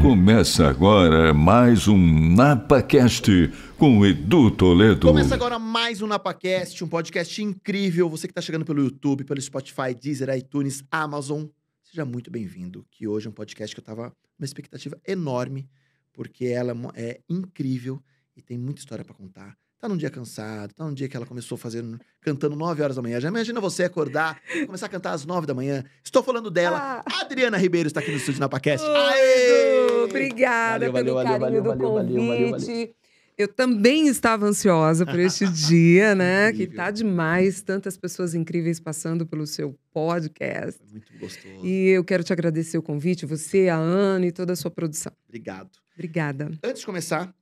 Começa agora mais um NapaCast com Edu Toledo. Começa agora mais um NapaCast, um podcast incrível. Você que está chegando pelo YouTube, pelo Spotify, Deezer, iTunes, Amazon, seja muito bem-vindo. Que hoje é um podcast que eu tava uma expectativa enorme, porque ela é é incrível e tem muita história para contar. Tá num dia cansado, tá num dia que ela começou fazendo, cantando 9 horas da manhã. Já imagina você acordar, começar a cantar às 9 da manhã. Estou falando dela. Ah. Adriana Ribeiro está aqui no estúdio NapaCast. Oi, Aê! Edu, Obrigada Valeu, pelo valeu, carinho valeu, do valeu, valeu, convite. valeu, valeu. Eu também estava ansiosa por este dia, né? que Incrível. tá demais, tantas pessoas incríveis passando pelo seu podcast. Foi muito gostoso. E eu quero te agradecer o convite, você, a Ana e toda a sua produção. Obrigado. Obrigada. Antes de começar,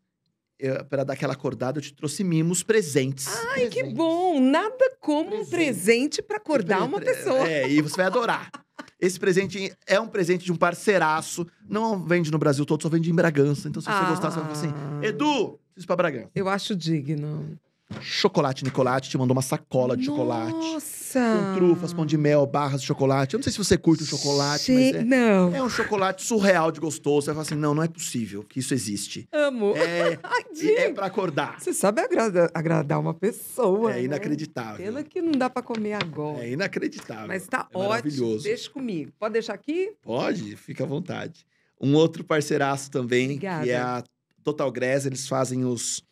para dar aquela acordada, eu te trouxe mimos presentes. Ai, que bom! Nada como um Presente. presente para acordar uma pessoa. É, e você vai adorar. Esse presente é um presente de um parceiraço. Não vende no Brasil todo, só vende em Bragança. Então, se você gostar, você vai falar assim: Ah. Edu, preciso ir pra Bragança. Eu acho digno. Chocolate Nicolate te mandou uma sacola de chocolate. Nossa! Com trufas, pão de mel, barras de chocolate. Eu não sei se você curte o chocolate, mas é, Não. é um chocolate surreal de gostoso. Você vai falar assim: não, não é possível que isso existe. Amo. É, Ai, é pra acordar. Você sabe agrada- agradar uma pessoa. É né? inacreditável. Pena que não dá pra comer agora. É inacreditável. Mas tá é ótimo. maravilhoso. Deixa comigo. Pode deixar aqui? Pode, fica à vontade. Um outro parceiraço também, Obrigada. que é a Total Grass, eles fazem os,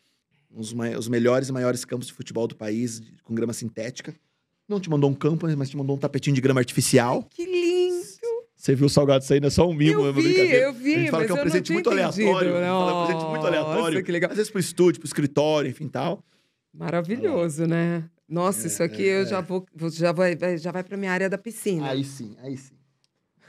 os, os melhores e maiores campos de futebol do país com grama sintética. Não te mandou um campo, mas te mandou um tapetinho de grama artificial. Que lindo. Você viu o salgado saindo, é só um mimo, é eu uma vi, brincadeira. eu vi, a gente fala mas que é um presente muito aleatório. a gente fala que é um presente muito aleatório. Nossa, que legal. Às vezes pro estúdio, pro escritório, enfim tal. Maravilhoso, né? Nossa, É, isso aqui é, eu é. já vou, vou- já vai, vai- já vai pra minha área da piscina. Aí sim, aí sim.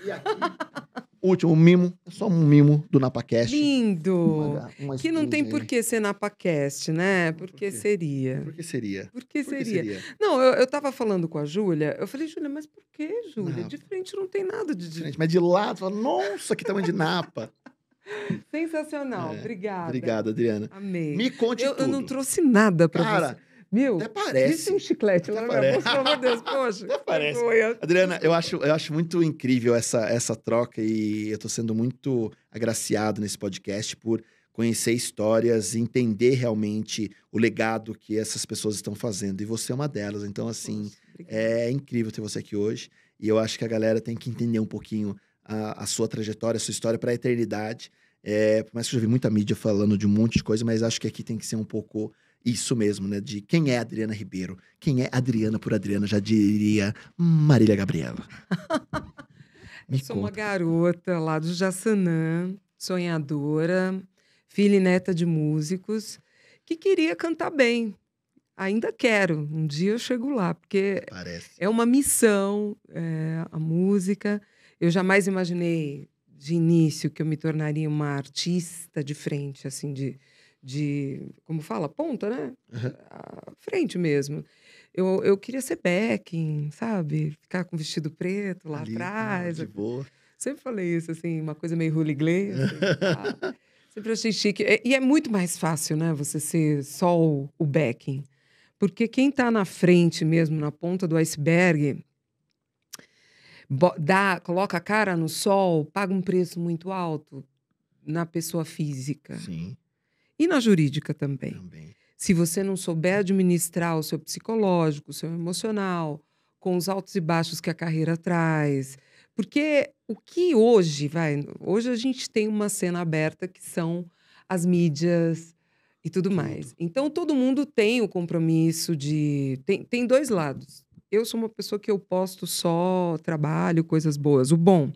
E aqui, último mimo, é só um mimo do NapaCast. Lindo. Uma- uma Que não tem aí. por que ser NapaCast, né? Por que quê? seria? Por que seria? Por que Por que seria? Não, eu, eu tava falando com a Júlia, eu falei, Júlia, mas por que, Júlia? Napa. De frente não tem nada de... Gente, mas de lado, fala, nossa, que tamanho de napa. Sensacional, É, obrigada. Obrigado, Adriana. Amei. Me conte Eu, tudo. eu não trouxe nada pra Cara, Meu, até disse parece. um chiclete lá Até na minha parece. bolsa, pelo amor de Deus, poxa. Até parece. Adriana, eu acho, eu acho muito incrível essa, essa troca e eu tô sendo muito agraciado nesse podcast por conhecer histórias e entender realmente o legado que essas pessoas estão fazendo. E você é uma delas. Então, assim. É incrível ter você aqui hoje. E eu acho que a galera tem que entender um pouquinho a, a sua trajetória, a sua história para a eternidade. É, por mais que eu já vi muita mídia falando de um monte de coisa, mas acho que aqui tem que ser um pouco isso mesmo, né? De quem é Adriana Ribeiro. Quem é Adriana por Adriana, já diria Marília Gabriela. Me sou uma conta. garota lá do Jaçanã, sonhadora, filha e neta de músicos, que queria cantar bem. Ainda quero. Um dia eu chego lá, porque Parece. é uma missão, é, a música. Eu jamais imaginei de início que eu me tornaria uma artista de frente, assim, de, de como fala, ponta, né? Uhum. À frente mesmo. Eu, eu queria ser backing, sabe? Ficar com vestido preto lá Ali, atrás. De boa. Sempre falei isso, assim, uma coisa meio hooligan. Assim? Sempre achei chique. E é muito mais fácil, né? Você ser só o, o backing. Porque quem tá na frente mesmo, na ponta do iceberg, dá, coloca a cara no sol, paga um preço muito alto na pessoa física. Sim, E na jurídica também. também. Se você não souber administrar o seu psicológico, o seu emocional, com os altos e baixos que a carreira traz. Porque o que hoje, vai, hoje a gente tem uma cena aberta que são as mídias e tudo, mais. Então todo mundo tem o compromisso de. Tem, tem dois lados. Eu sou uma pessoa que eu posto só trabalho, coisas boas, o bom.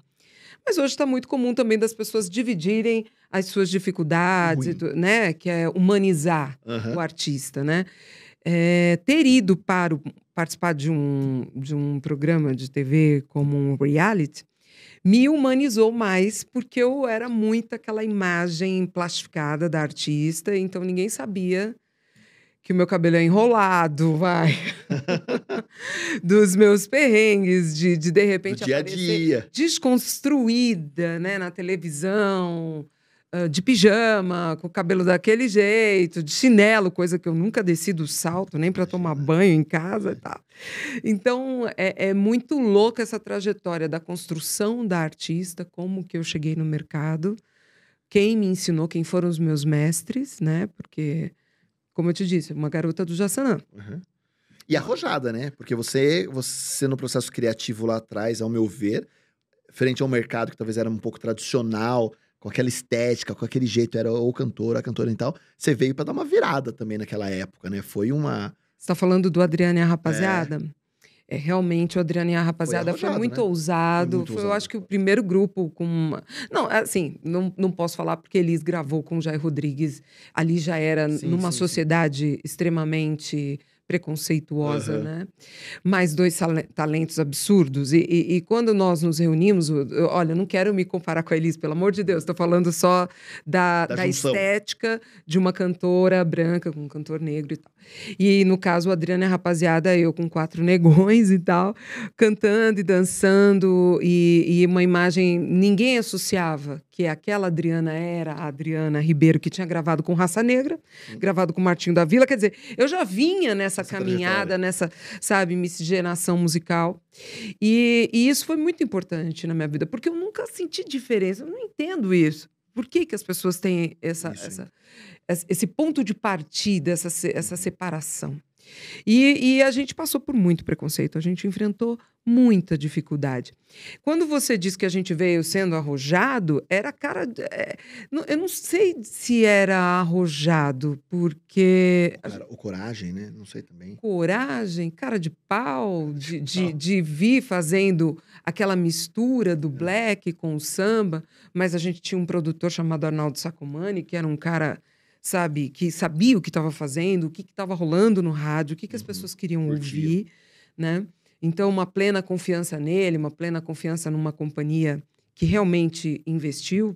Mas hoje está muito comum também das pessoas dividirem as suas dificuldades, tu- né? Que é humanizar Aham. o artista, né? É, ter ido para o- participar de um, de um programa de TV como um reality me humanizou mais porque eu era muito aquela imagem plastificada da artista, então ninguém sabia que o meu cabelo é enrolado, vai. Dos meus perrengues, de de, de Do repente dia a aparecer dia. desconstruída, né, na televisão, ah, de pijama, com o cabelo daquele jeito, de chinelo, coisa que eu nunca desci do salto, nem para tomar banho em casa e tal. Então, é, é, muito louca essa trajetória da construção da artista, como que eu cheguei no mercado, quem me ensinou, quem foram os meus mestres, né? Porque, como eu te disse, uma garota do Jassanã. Uhum. E arrojada, né? Porque você, você no processo criativo lá atrás, ao meu ver, frente ao mercado que talvez era um pouco tradicional, com aquela estética, com aquele jeito, era o cantor, a cantora e tal, você veio para dar uma virada também naquela época, né? Foi uma. Você tá falando do Adriane e a Rapaziada? É. é realmente, o Adriane e a Rapaziada foi, arrojado, foi muito né? ousado. Foi, muito foi ousado. eu acho que o primeiro grupo com. Uma... Não, assim, não, não posso falar porque Elis gravou com o Jair Rodrigues. Ali já era sim, numa sim, sociedade sim. extremamente preconceituosa, uhum. né? Mais dois talentos absurdos. E, e, e, quando nós nos reunimos, eu, olha, não quero me comparar com a Elis, pelo amor de Deus, estou falando só da, da, da estética de uma cantora branca com um cantor negro e tal. E no caso, o Adriana é rapaziada, eu com quatro negões e tal, cantando e dançando, e, e uma imagem, ninguém associava que aquela Adriana era a Adriana Ribeiro, que tinha gravado com Raça Negra, Sim. gravado com Martinho da Vila. Quer dizer, eu já vinha nessa Essa caminhada, nessa, sabe, miscigenação musical. E, e, isso foi muito importante na minha vida, porque eu nunca senti diferença, eu não entendo isso. Por que, que as pessoas têm essa, essa, esse ponto de partida, essa, essa separação? E, e, a gente passou por muito preconceito, a gente enfrentou muita dificuldade. Quando você diz que a gente veio sendo arrojado, era cara. É, eu não sei se era arrojado, porque. Cara, o coragem, né? Não sei também. Coragem, cara de pau, de, de, de vir fazendo aquela mistura do é. black com o samba, mas a gente tinha um produtor chamado Arnaldo Sacomani, que era um cara sabe, que sabia o que estava fazendo, o que estava rolando no rádio, o que, que as uhum. pessoas queriam ouvir, né? Então, uma plena confiança nele, uma plena confiança numa companhia que realmente investiu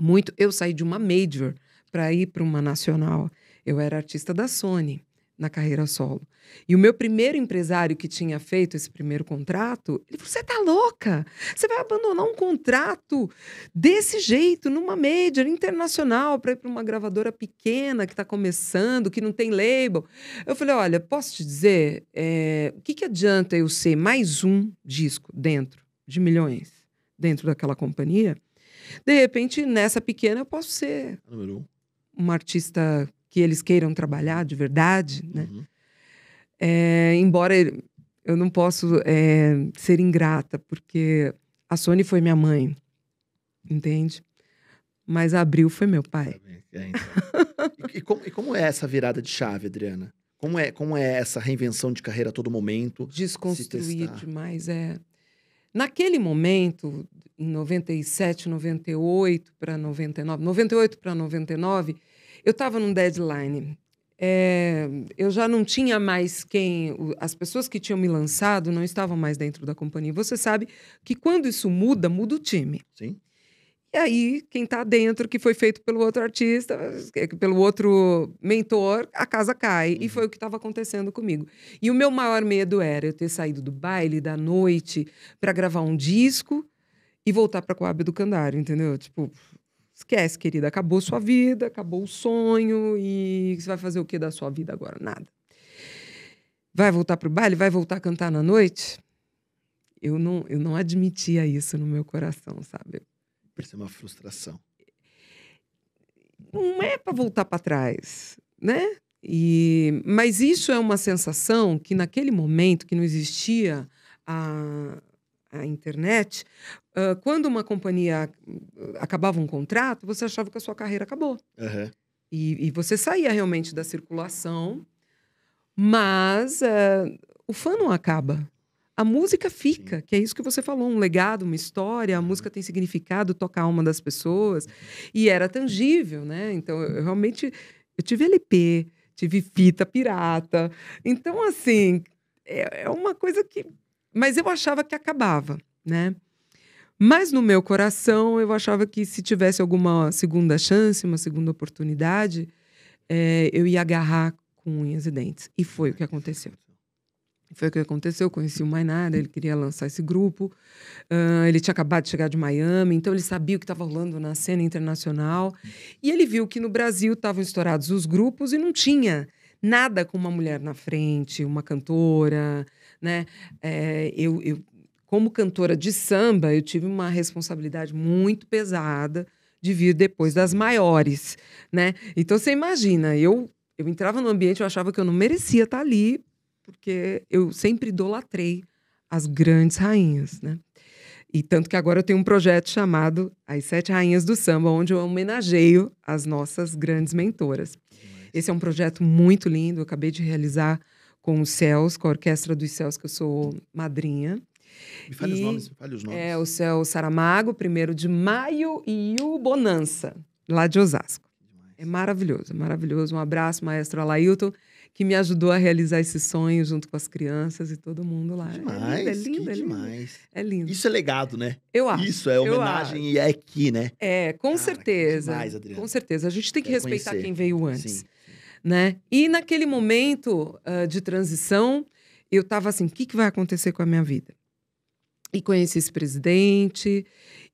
muito. Eu saí de uma major para ir para uma nacional. Eu era artista da Sony na carreira solo. E o meu primeiro empresário que tinha feito esse primeiro contrato, ele falou: Você tá louca? Você vai abandonar um contrato desse jeito, numa major internacional, para ir para uma gravadora pequena que está começando, que não tem label. Eu falei: Olha, posso te dizer, é, o que, que adianta eu ser mais um disco dentro de milhões, dentro daquela companhia? De repente, nessa pequena, eu posso ser uma artista que eles queiram trabalhar de verdade, né? Uhum. É, embora eu não posso é, ser ingrata, porque a Sony foi minha mãe, entende? Mas a Abril foi meu pai. É, então. e, e, como, e, como, é essa virada de chave, Adriana? Como é, como é essa reinvenção de carreira a todo momento? Desconstruir demais, é. Naquele momento, em 97, 98 para 99, 98 para 99, eu estava num deadline. É, eu já não tinha mais quem. As pessoas que tinham me lançado não estavam mais dentro da companhia. Você sabe que quando isso muda, muda o time. Sim. E aí, quem está dentro, que foi feito pelo outro artista, pelo outro mentor, a casa cai. Uhum. E foi o que estava acontecendo comigo. E o meu maior medo era eu ter saído do baile, da noite, para gravar um disco e voltar para a Coab do Candário, entendeu? Tipo, Esquece, querida. Acabou sua vida, acabou o sonho e você vai fazer o que da sua vida agora? Nada. Vai voltar pro baile? Vai voltar a cantar na noite? Eu não, eu não admitia isso no meu coração, sabe? Isso é uma frustração. Não é para voltar para trás, né? E, mas isso é uma sensação que naquele momento que não existia a, a internet, uh, quando uma companhia acabava um contrato, você achava que a sua carreira acabou. Uhum. E, e, você saía realmente da circulação, mas uh, o fã não acaba. A música fica, Sim. que é isso que você falou, um legado, uma história, a música tem significado, toca a alma das pessoas, e era tangível, né? Então, eu, eu realmente, eu tive LP, tive fita pirata, então, assim, é, é uma coisa que mas eu achava que acabava, né? Mas no meu coração, eu achava que se tivesse alguma segunda chance, uma segunda oportunidade, é, eu ia agarrar com unhas e dentes. E foi o que aconteceu. Foi o que aconteceu, eu conheci o Mainara, ele queria lançar esse grupo. Uh, ele tinha acabado de chegar de Miami, então ele sabia o que estava rolando na cena internacional. E ele viu que no Brasil estavam estourados os grupos e não tinha nada com uma mulher na frente, uma cantora, né? É, eu, eu, como cantora de samba, eu tive uma responsabilidade muito pesada de vir depois das maiores, né? Então você imagina, eu eu entrava no ambiente, eu achava que eu não merecia estar ali, porque eu sempre idolatrei as grandes rainhas, né? E tanto que agora eu tenho um projeto chamado As Sete Rainhas do Samba, onde eu homenageio as nossas grandes mentoras. Esse é um projeto muito lindo, eu acabei de realizar com os Céus, com a Orquestra dos Céus, que eu sou madrinha. Me fale e, os nomes, me fale os nomes. É o Céu Saramago, primeiro de maio, e o Bonança, lá de Osasco. É maravilhoso, é maravilhoso. Um abraço, maestro Alailton que me ajudou a realizar esse sonho junto com as crianças e todo mundo lá. Demais, é lindo, é lindo, é lindo. É lindo. Isso é legado, né? Eu acho. Isso é homenagem e é aqui, né? É, com Cara, certeza. Demais, Adriana. Com certeza. A gente tem que Quero respeitar conhecer. quem veio antes. Sim. Né? E naquele momento uh, de transição, eu estava assim: o que, que vai acontecer com a minha vida? E conheci esse presidente,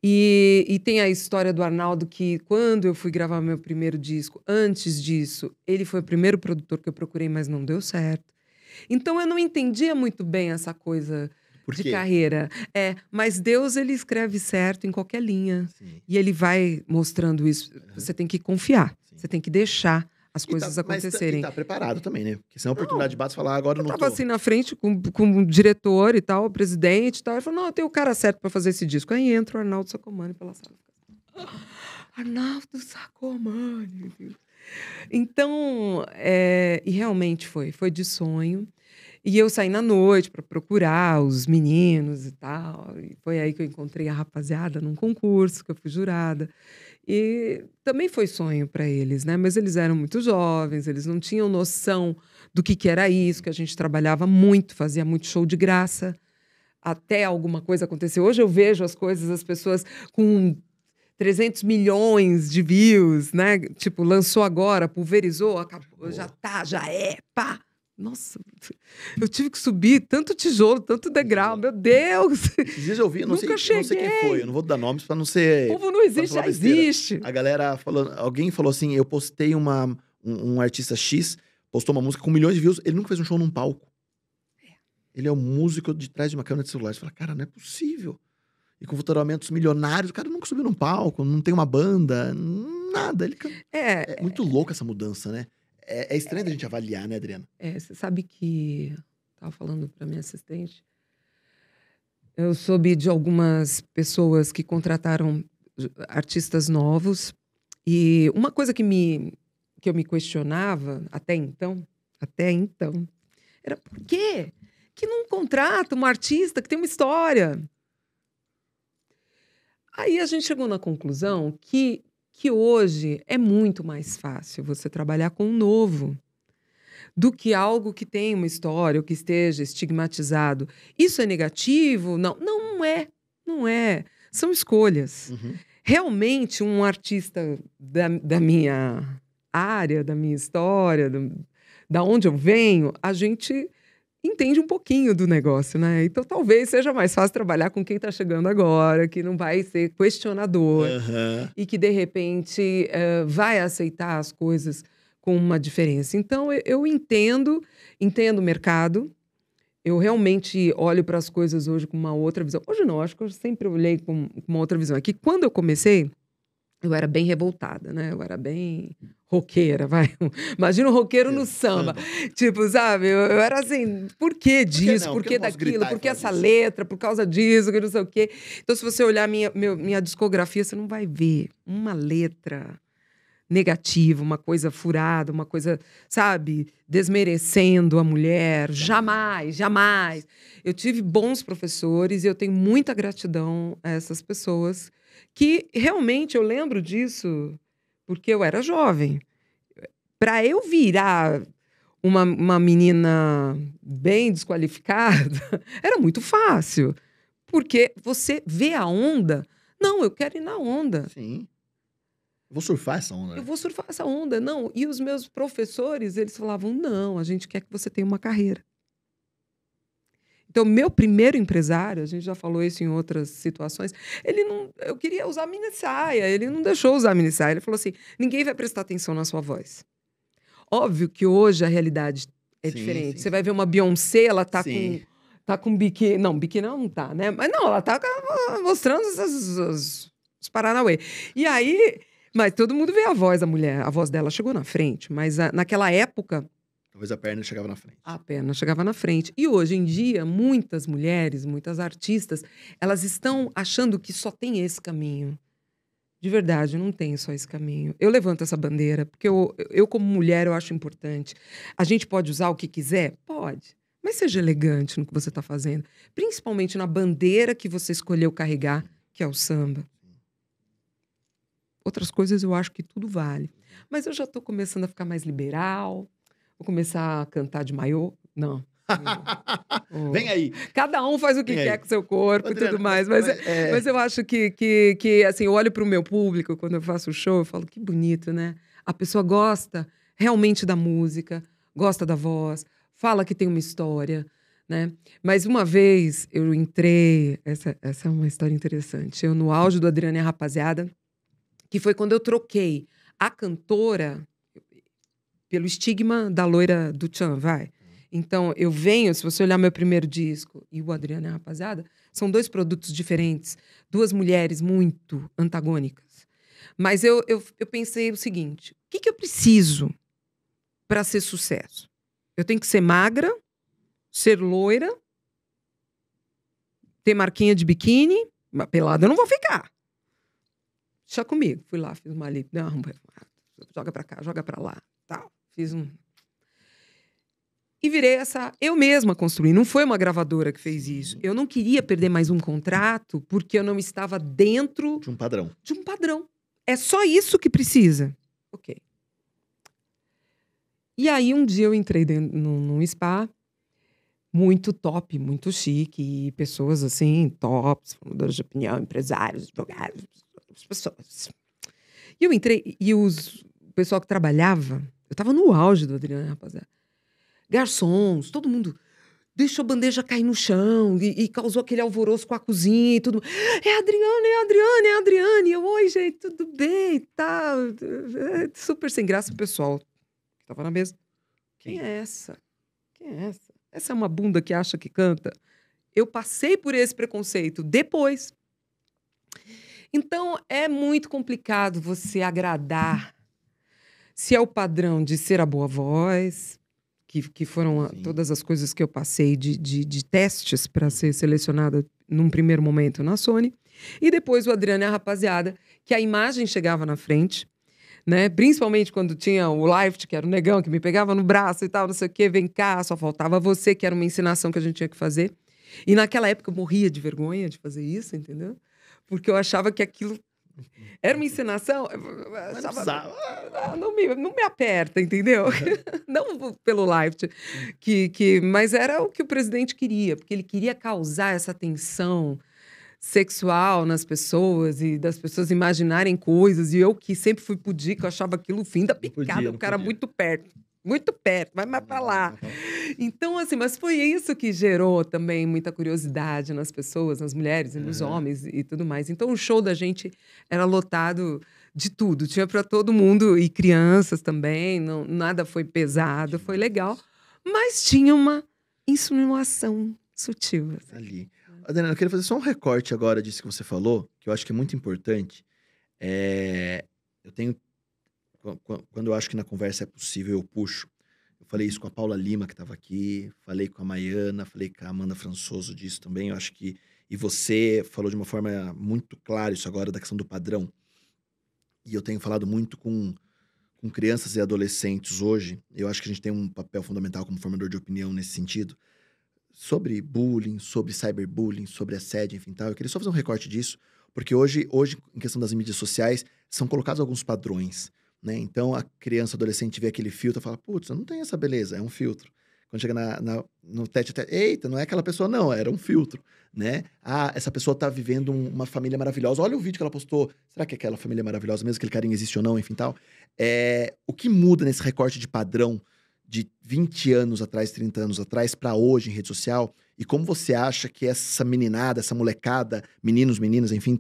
e, e, tem a história do Arnaldo que, quando eu fui gravar meu primeiro disco, antes disso, ele foi o primeiro produtor que eu procurei, mas não deu certo. Então eu não entendia muito bem essa coisa de carreira. É, mas Deus ele escreve certo em qualquer linha. Sim. E ele vai mostrando isso. Você tem que confiar. Sim. Você tem que deixar as coisas tá, acontecerem. Mas tá, preparado também, né? Porque se é uma oportunidade de base falar agora eu não eu tava tô... assim na frente com, com o diretor e tal, o presidente e tal. Ele falou: não, eu tenho o cara certo para fazer esse disco. Aí entra o Arnaldo Sacomani pela sala. Arnaldo Sacomani. Então, é, e realmente foi, foi de sonho. E eu saí na noite para procurar os meninos e tal. E foi aí que eu encontrei a rapaziada num concurso, que eu fui jurada. E também foi sonho para eles, né? Mas eles eram muito jovens, eles não tinham noção do que, que era isso, que a gente trabalhava muito, fazia muito show de graça, até alguma coisa acontecer. Hoje eu vejo as coisas, as pessoas com 300 milhões de views, né? Tipo, lançou agora, pulverizou, acabou, já tá, já é, pá. Nossa, eu tive que subir tanto tijolo, tanto degrau, meu Deus! Esses dias eu vi, não, sei, cheguei. não sei quem foi, eu não vou dar nomes para não ser. O povo não existe, já existe. A galera falou, alguém falou assim: eu postei uma, um, um, artista X, postou uma música com milhões de views, ele nunca fez um show num palco. É. Ele é o músico de trás de uma câmera de celular. Você fala, cara, não é possível. E com faturamentos milionários, o cara nunca subiu num palco, não tem uma banda, nada. Ele... É, é muito louco essa mudança, né? É, é estranho a gente avaliar, né, Adriana? É, você sabe que. Estava falando para minha assistente. Eu soube de algumas pessoas que contrataram artistas novos. E uma coisa que, me, que eu me questionava até então, até então, era por quê que não contrata um artista que tem uma história? Aí a gente chegou na conclusão que que hoje é muito mais fácil você trabalhar com um novo do que algo que tem uma história ou que esteja estigmatizado. Isso é negativo? Não, não é. Não é. São escolhas. Uhum. Realmente, um artista da, da minha área, da minha história, do, da onde eu venho, a gente entende um pouquinho do negócio, né? Então talvez seja mais fácil trabalhar com quem está chegando agora, que não vai ser questionador uhum. e que de repente uh, vai aceitar as coisas com uma diferença. Então eu, eu entendo, entendo o mercado. Eu realmente olho para as coisas hoje com uma outra visão. Hoje não, acho que eu sempre olhei com, uma outra visão. É que quando eu comecei, eu era bem revoltada, né? Eu era bem roqueira, vai. Imagina um roqueiro no samba. Tipo, sabe? Eu, eu, era assim, por que disso? Por que, por que daquilo? Por que essa isso? letra? Por causa disso, que não sei o quê. Então, se você olhar minha, meu, minha discografia, você não vai ver uma letra negativa, uma coisa furada, uma coisa, sabe, desmerecendo a mulher. Jamais, jamais. Eu tive bons professores e eu tenho muita gratidão a essas pessoas que realmente eu lembro disso porque eu era jovem. Para eu virar uma, uma menina bem desqualificada, era muito fácil. Porque você vê a onda. Não, eu quero ir na onda. Sim. Eu vou surfar essa onda. Eu vou surfar essa onda, não. E os meus professores, eles falavam: não, a gente quer que você tenha uma carreira. Então, meu primeiro empresário, a gente já falou isso em outras situações, ele não. Eu queria usar mini saia, ele não deixou usar mini saia. Ele falou assim: ninguém vai prestar atenção na sua voz. Óbvio que hoje a realidade é Sim, diferente. sim. Você vai ver uma Beyoncé, ela tá Sim. com. Tá com biquíni. Não, biquíni não tá, né? Mas não, ela tá mostrando os, os, os, os Paranauê. E aí. Mas todo mundo vê a voz da mulher. A voz dela chegou na frente. Mas a- naquela época, Talvez a perna chegava na frente. a perna chegava na frente. E hoje em dia, muitas mulheres, muitas artistas, elas estão achando que só tem esse caminho. De verdade, não tem só esse caminho. Eu levanto essa bandeira, porque eu, eu como mulher, eu acho importante. A gente pode usar o que quiser? Pode. Mas seja elegante no que você está fazendo. Principalmente na bandeira que você escolheu carregar, que é o samba. Outras coisas eu acho que tudo vale. Mas eu já estou começando a ficar mais liberal. Vou começar a cantar de maiô. Não. Oh. Vem aí. Cada um faz o que Vem quer aí. com seu corpo e tudo mais. Mas, é, mas eu acho que, que, que, assim, eu olho para o meu público quando eu faço show, eu falo, que bonito, né? A pessoa gosta realmente da música, gosta da voz, fala que tem uma história, né? Mas uma vez eu entrei, essa, essa é uma história interessante, eu no auge do Adriana e a Rapaziada, que foi quando eu troquei a cantora pelo estigma da loira do Tchan, vai. Então, eu venho, se você olhar meu primeiro disco e o Adriana a Rapaziada, são dois produtos diferentes, duas mulheres muito antagônicas. Mas eu, eu, eu pensei o seguinte: o que, que eu preciso para ser sucesso? Eu tenho que ser magra, ser loira, ter marquinha de biquíni, mas pelada eu não vou ficar. Deixa comigo. Fui lá, fiz uma uma arrumada, joga pra cá, joga pra lá. Fiz um e virei essa. Eu mesma construí, não foi uma gravadora que fez isso. Eu não queria perder mais um contrato porque eu não estava dentro De um padrão. de um padrão. É só isso que precisa. Ok. E aí, um dia eu entrei dentro, num, num spa muito top, muito chique, e pessoas assim, tops, formadores de opinião, empresários, advogados, as pessoas. E eu entrei, e os, o pessoal que trabalhava, eu tava no auge do Adriano, rapaziada. Garçons, todo mundo deixou a bandeja cair no chão e, e causou aquele alvoroço com a cozinha e tudo. É a Adriana, é a Adriana, é a Adriana. E eu, oi, gente, tudo bem tal. É Super sem graça o pessoal que tava na mesa. Quem é essa? Quem é essa? Essa é uma bunda que acha que canta? Eu passei por esse preconceito depois. Então, é muito complicado você agradar. Se é o padrão de ser a boa voz, que, que foram a- todas as coisas que eu passei de, de, de testes para ser selecionada num primeiro momento na Sony. E depois o Adriano e a rapaziada, que a imagem chegava na frente, né? Principalmente quando tinha o Life, que era o negão que me pegava no braço e tal, não sei o quê, vem cá, só faltava você, que era uma ensinação que a gente tinha que fazer. E naquela época eu morria de vergonha de fazer isso, entendeu? Porque eu achava que aquilo era uma encenação. Mas não precisava. ah, não me, não me aperta, entendeu? não pelo live, que, que, mas era o que o presidente queria, porque ele queria causar essa tensão sexual nas pessoas e das pessoas imaginarem coisas. E eu que sempre fui pudica, achava aquilo o fim da picada, podia, o cara podia. muito perto. Muito perto, vai mais pra lá. Então, assim, mas foi isso que gerou também muita curiosidade nas pessoas, nas mulheres e nos Aham. homens e tudo mais. Então, o show da gente era lotado de tudo. Tinha para todo mundo e crianças também. Não, nada foi pesado, foi legal. Mas tinha uma insinuação sutil. assim. Ali. Adriana, eu queria fazer só um recorte agora disso que você falou, que eu acho que é muito importante. É, Eu tenho. Qu- qu- Quando eu acho que na conversa é possível, eu puxo. Eu falei isso com a Paula Lima, que estava aqui, falei com a Maiana, falei com a Amanda Françoso disso também. Eu acho que. E você falou de uma forma muito clara isso agora da questão do padrão. E eu tenho falado muito com, com crianças e adolescentes hoje. Eu acho que a gente tem um papel fundamental como formador de opinião nesse sentido sobre bullying, sobre cyberbullying, sobre assédio, enfim, tal. Eu queria só fazer um recorte disso, porque hoje, hoje em questão das mídias sociais, são colocados alguns padrões, né? Então, a criança, adolescente vê aquele filtro e fala, putz, eu não tenho essa beleza, é um filtro. Quando chega na, na- no tete tete, eita, não é aquela pessoa, não, era um filtro, né? Ah, essa pessoa tá vivendo um- uma família maravilhosa. Olha o vídeo que ela postou. Será que aquela família é maravilhosa, mesmo que aquele carinho existe ou não, enfim, tal? É, o que muda nesse recorte de padrão de 20 anos atrás, 30 anos atrás, para hoje em rede social? E como você acha que essa meninada, essa molecada, meninos, meninas, enfim,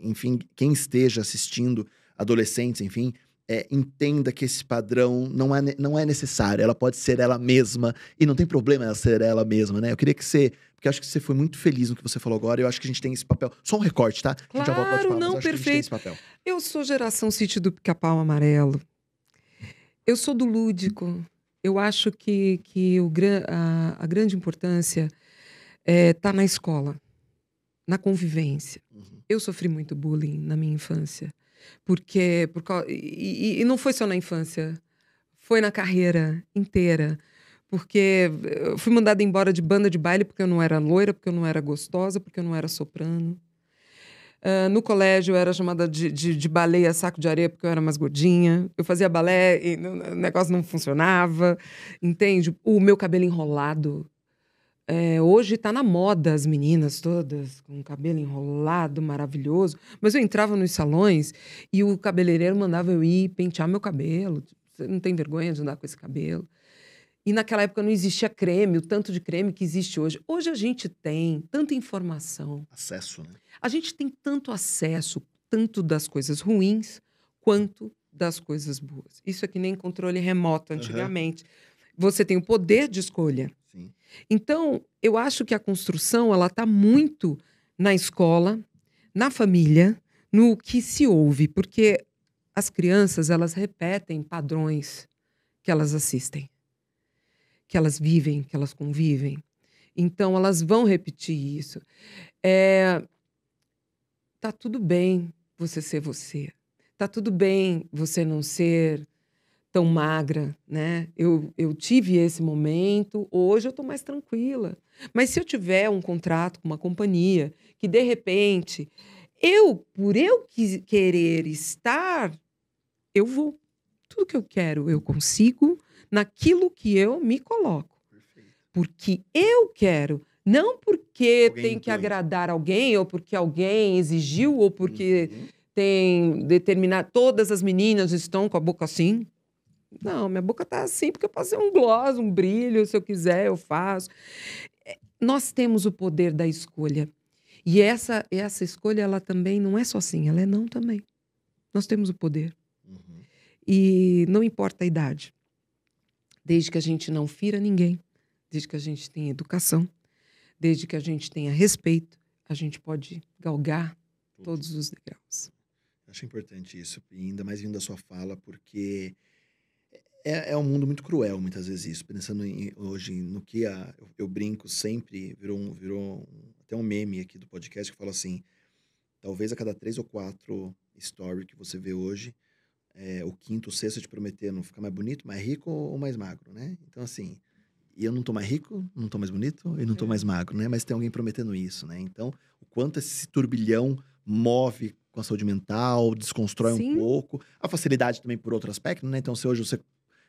enfim, quem esteja assistindo, adolescentes, enfim, é, entenda que esse padrão não é, não é necessário, ela pode ser ela mesma, e não tem problema ela ser ela mesma, né? Eu queria que você. Porque eu acho que você foi muito feliz no que você falou agora, eu acho que a gente tem esse papel. Só um recorte, tá? Volta falar, não, perfeito. Eu sou geração sítio do pica-pau amarelo. Eu sou do lúdico. Eu acho que, que o, a, a grande importância está é, na escola, na convivência. Uhum. Eu sofri muito bullying na minha infância. Porque. Por, e, e não foi só na infância, foi na carreira inteira. Porque eu fui mandada embora de banda de baile porque eu não era loira, porque eu não era gostosa, porque eu não era soprano. Uh, no colégio eu era chamada de, de, de, baleia saco de areia porque eu era mais gordinha. Eu fazia balé e o negócio não funcionava, entende? O meu cabelo enrolado é, hoje está na moda as meninas todas com cabelo enrolado, maravilhoso. Mas eu entrava nos salões e o cabeleireiro mandava eu ir pentear meu cabelo. Você não tem vergonha de andar com esse cabelo? E naquela época não existia creme, o tanto de creme que existe hoje. Hoje a gente tem tanta informação. Acesso, né? A gente tem tanto acesso, tanto das coisas ruins quanto das coisas boas. Isso é que nem controle remoto antigamente. Uhum. Você tem o poder de escolha. Sim. Então, eu acho que a construção ela está muito na escola, na família, no que se ouve, porque as crianças elas repetem padrões que elas assistem, que elas vivem, que elas convivem. Então, elas vão repetir isso. É, tá tudo bem você ser você. Tá tudo bem você não ser tão magra, né? Eu, eu tive esse momento, hoje eu estou mais tranquila. Mas se eu tiver um contrato com uma companhia que, de repente, eu, por eu querer estar, eu vou. Tudo que eu quero, eu consigo naquilo que eu me coloco. Porque eu quero, não porque alguém tem que agradar alguém, ou porque alguém exigiu, ou porque uhum. tem determinar. Todas as meninas estão com a boca assim. Não, minha boca tá assim porque eu passei um gloss, um brilho, se eu quiser eu faço. É, nós temos o poder da escolha. E essa essa escolha ela também não é só assim, ela é não também. Nós temos o poder. Uhum. E não importa a idade. Desde que a gente não fira ninguém, desde que a gente tenha educação, desde que a gente tenha respeito, a gente pode galgar todos os degraus. Acho importante isso, ainda mais vindo da sua fala, porque é, é um mundo muito cruel, muitas vezes, isso. Pensando em, hoje no que a, eu, eu, brinco sempre, virou, um, virou um, até um meme aqui do podcast que fala assim: talvez a cada três ou quatro stories que você vê hoje, é, o quinto, o sexto te prometendo ficar mais bonito, mais rico ou mais magro, né? Então, assim, e eu não tô mais rico, não tô mais bonito e não tô é. mais magro, né? Mas tem alguém prometendo isso, né? Então, o quanto esse turbilhão move com a saúde mental, desconstrói Sim. um pouco. A facilidade também por outro aspecto, né? Então, se hoje você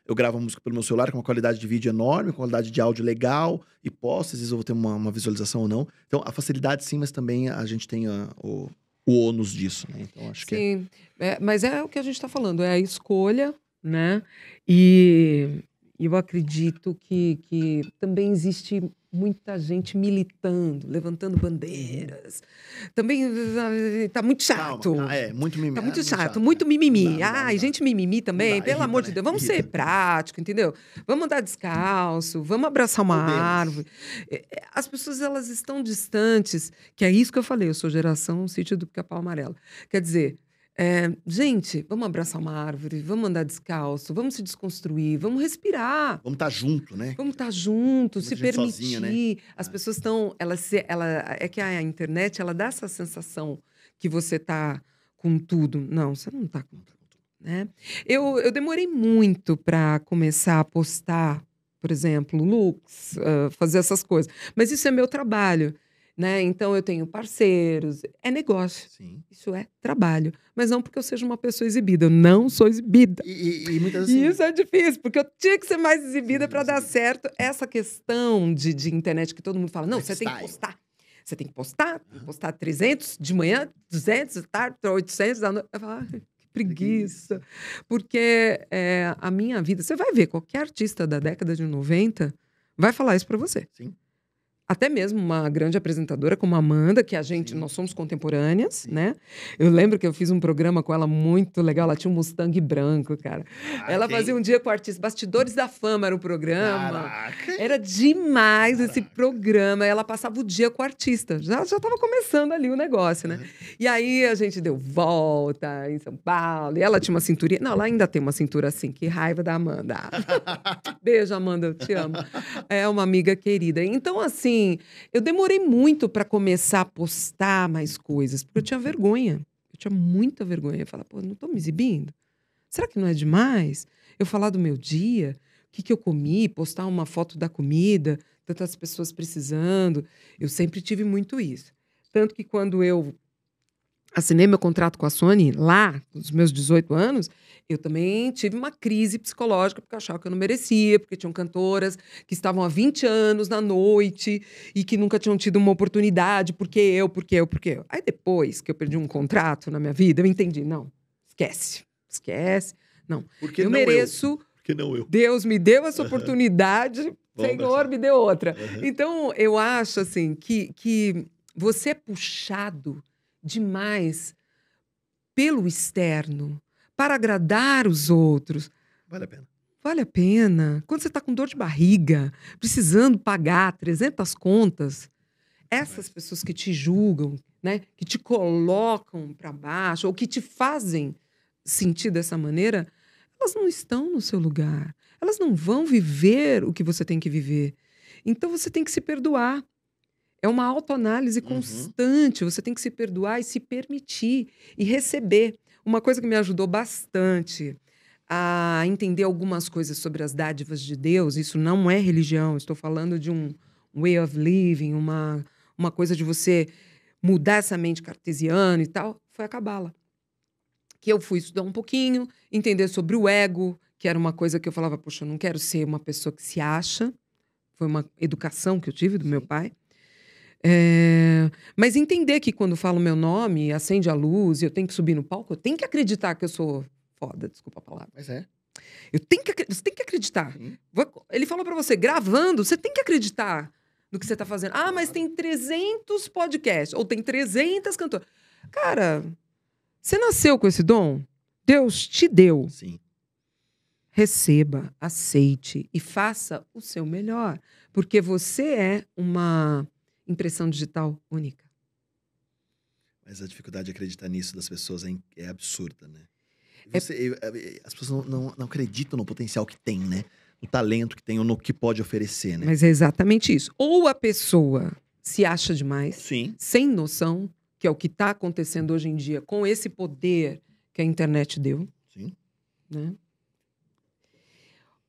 eu gravo a música pelo meu celular com uma qualidade de vídeo enorme, com qualidade de áudio legal, e posso, às vezes eu vou ter uma, uma visualização ou não. Então, a facilidade sim, mas também a gente tem a, o, o ônus disso, né? Então, acho que é sim, é... é... mas é o que a gente está falando, é a escolha, né? E eu acredito que, que também existe muita gente militando, levantando bandeiras. Também tá muito chato. Calma, é, muito mimimi. Tá muito é, chato, muito, chato, mimimi. Não, Ai, não, gente mimimi também, pelo amor de? Deus. Vamos irrita. ser práticos, entendeu? Vamos andar descalço, vamos abraçar uma árvore. É, é, as pessoas, elas estão distantes, que é isso que eu falei, eu sou geração sítio do pica-pau amarelo. Quer dizer, é, gente, vamos abraçar uma árvore, vamos andar descalço, vamos se desconstruir, vamos respirar. Vamos estar tá junto, né? Vamos estar tá junto, se permitir. Sozinha, né? As é. pessoas estão, ela, se, ela é que a internet ela dá essa sensação que você está com tudo. Não, você não está com tudo, né? Eu, eu demorei muito para começar a postar, por exemplo, looks, uh, fazer essas coisas. Mas isso é meu trabalho né? Então eu tenho parceiros, é negócio. Sim. Isso é trabalho. Mas não porque eu seja uma pessoa exibida. Eu não sou exibida. E, e, e muitas vezes. Isso é difícil, porque eu tinha que ser mais exibida para dar certo. Essa questão de, de internet que todo mundo fala: não, você tem que postar. Você tem que postar, tem que postar 300 de manhã, 200 de tarde, 800 da noite. Eu falo, ah, que preguiça. Porque é, a minha vida, você vai ver, qualquer artista da década de 90 vai falar isso para você. Sim. Até mesmo uma grande apresentadora como a Amanda, que a gente, Sim. nós somos contemporâneas, Sim. né? Eu lembro que eu fiz um programa com ela muito legal, ela tinha um Mustang branco, cara. ela quem? fazia um dia com o artista, Bastidores da Fama era o programa. Caraca. Era demais esse programa. Ela passava o dia com o artista. Já já estava começando ali o negócio, né? E aí a gente deu volta em São Paulo. E ela tinha uma cinturinha. Não, ela ainda tem uma cintura assim. Que raiva da Amanda. Beijo, Amanda, eu te amo. É uma amiga querida. Então, assim, eu demorei muito para começar a postar mais coisas, porque eu tinha vergonha. Eu tinha muita vergonha. Eu falava, pô, não tô me exibindo? Será que não é demais? Eu falar do meu dia, o que, que eu comi, postar uma foto da comida, tantas pessoas precisando. Eu sempre tive muito isso. Tanto que quando eu assinei meu contrato com a Sony, lá, nos meus 18 anos, eu também tive uma crise psicológica, porque eu achava que eu não merecia, porque tinham cantoras que estavam há 20 anos na noite e que nunca tinham tido uma oportunidade, porque eu, porque eu, porque eu. Aí depois que eu perdi um contrato na minha vida, eu entendi, não, esquece, esquece. Porque eu não mereço, eu. Porque não eu. Deus me deu essa oportunidade, Vamos Senhor me deu outra. Aham. Então, eu acho assim que, que você é puxado demais pelo externo para agradar os outros. Vale a pena. Vale a pena. Quando você está com dor de barriga, precisando pagar 300 contas, essas pessoas que te julgam, né, que te colocam para baixo ou que te fazem sentir dessa maneira, elas não estão no seu lugar. Elas não vão viver o que você tem que viver. Então você tem que se perdoar. É uma autoanálise Uhum. constante. Você tem que se perdoar e se permitir e receber. Uma coisa que me ajudou bastante a entender algumas coisas sobre as dádivas de Deus, isso não é religião, estou falando de um way of living, uma, uma coisa de você mudar essa mente cartesiana e tal, foi a Cabala. Que eu fui estudar um pouquinho, entender sobre o ego, que era uma coisa que eu falava, poxa, eu não quero ser uma pessoa que se acha. Foi uma educação que eu tive do meu pai. É, Mas entender que quando falo meu nome, acende a luz e eu tenho que subir no palco, eu tenho que acreditar que eu sou foda, desculpa a palavra. Mas é. Eu tenho que, você tem que acreditar. Sim. Vou- Ele falou pra você, gravando, você tem que acreditar no que você tá fazendo. Ah, mas tem 300 podcasts, ou tem 300 cantoras. Cara, você nasceu com esse dom? Deus te deu. Sim. Receba, aceite e faça o seu melhor. Porque você é uma impressão digital única. Mas a dificuldade de acreditar nisso das pessoas é, é absurda, né? É- Você- eu- as pessoas não, não- não acreditam no potencial que tem, né? No talento que tem ou no que pode oferecer, né? Mas é exatamente isso. Ou a pessoa se acha demais, Sim. sem noção, que é o que está acontecendo hoje em dia com esse poder que a internet deu, Sim. né?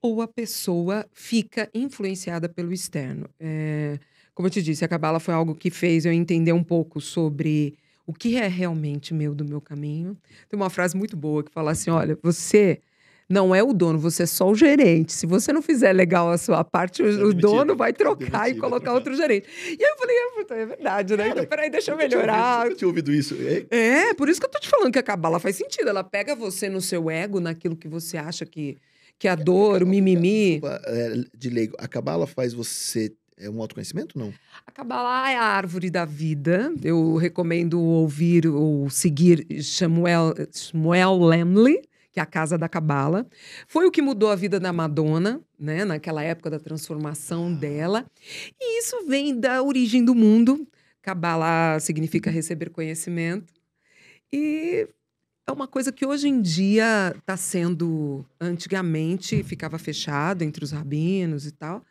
Ou a pessoa fica influenciada pelo externo. É, como eu te disse, a Cabala foi algo que fez eu entender um pouco sobre o que é realmente meu do meu caminho. Tem uma frase muito boa que fala assim: olha, você não é o dono, você é só o gerente. Se você não fizer legal a sua parte, o, é o dono vai trocar Demitido, e colocar outro gerente. E aí eu falei: é, é verdade, né? Cara, Então, peraí, deixa eu melhorar. Nunca tinha ouvido isso. É, É, por isso que eu tô te falando que a cabala faz sentido. Ela pega você no seu ego, naquilo que você acha que, que é a dor, o mimimi. É, de leigo, a cabala faz você. É um autoconhecimento, não? A cabala é a árvore da vida. Eu recomendo ouvir ou seguir Samuel, Samuel Lemley, que é a Casa da Cabala. Foi o que mudou a vida da Madonna, né? Naquela época da transformação dela. E isso vem da origem do mundo. Cabala significa receber conhecimento. E é uma coisa que hoje em dia está sendo. Antigamente ficava fechado entre os rabinos e tal,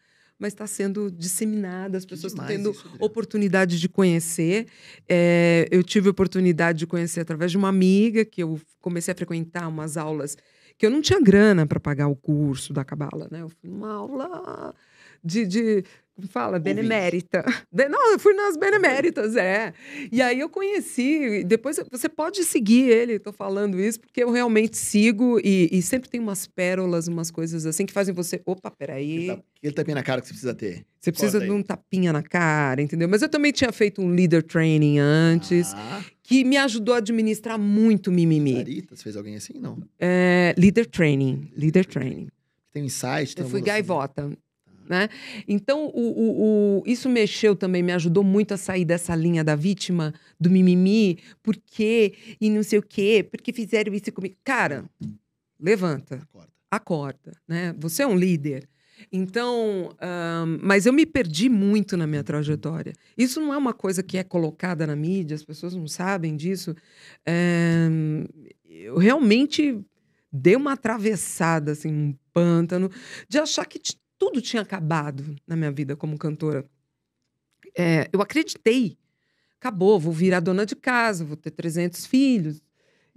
mas está sendo disseminada, as pessoas estão tendo isso, oportunidade de conhecer. É, eu tive oportunidade de conhecer através de uma amiga que eu comecei a frequentar umas aulas que eu não tinha grana para pagar o curso da Cabala, né? Eu fui numa aula de, de fala? Benemérita. De- Não, eu fui nas beneméritas, é. E aí eu conheci. Depois você pode seguir ele, tô falando isso, porque eu realmente sigo e, e sempre tem umas pérolas, umas coisas assim que fazem você. Opa, peraí. Ele, tá, ele tapinha na cara que você precisa ter. Você precisa de aí. um tapinha na cara, entendeu? Mas eu também tinha feito um leader training antes, Ah, que me ajudou a administrar muito mimimi. Sarita, você fez alguém assim? Não. É, leader training, leader training. Tem um insight. tem Eu fui alguma- gaivota. Né? Então, o, o- o- isso mexeu também, me ajudou muito a sair dessa linha da vítima, do mimimi, por quê, e não sei o quê, porque fizeram isso comigo. Cara, levanta, Acorda. acorda, né? Você é um líder. Então, ahn, mas eu me perdi muito na minha trajetória. Isso não é uma coisa que é colocada na mídia, as pessoas não sabem disso. É, eu realmente dei uma atravessada, assim, um pântano, de achar que tudo tinha acabado na minha vida como cantora. É, eu acreditei. Acabou, vou virar dona de casa, vou ter 300 filhos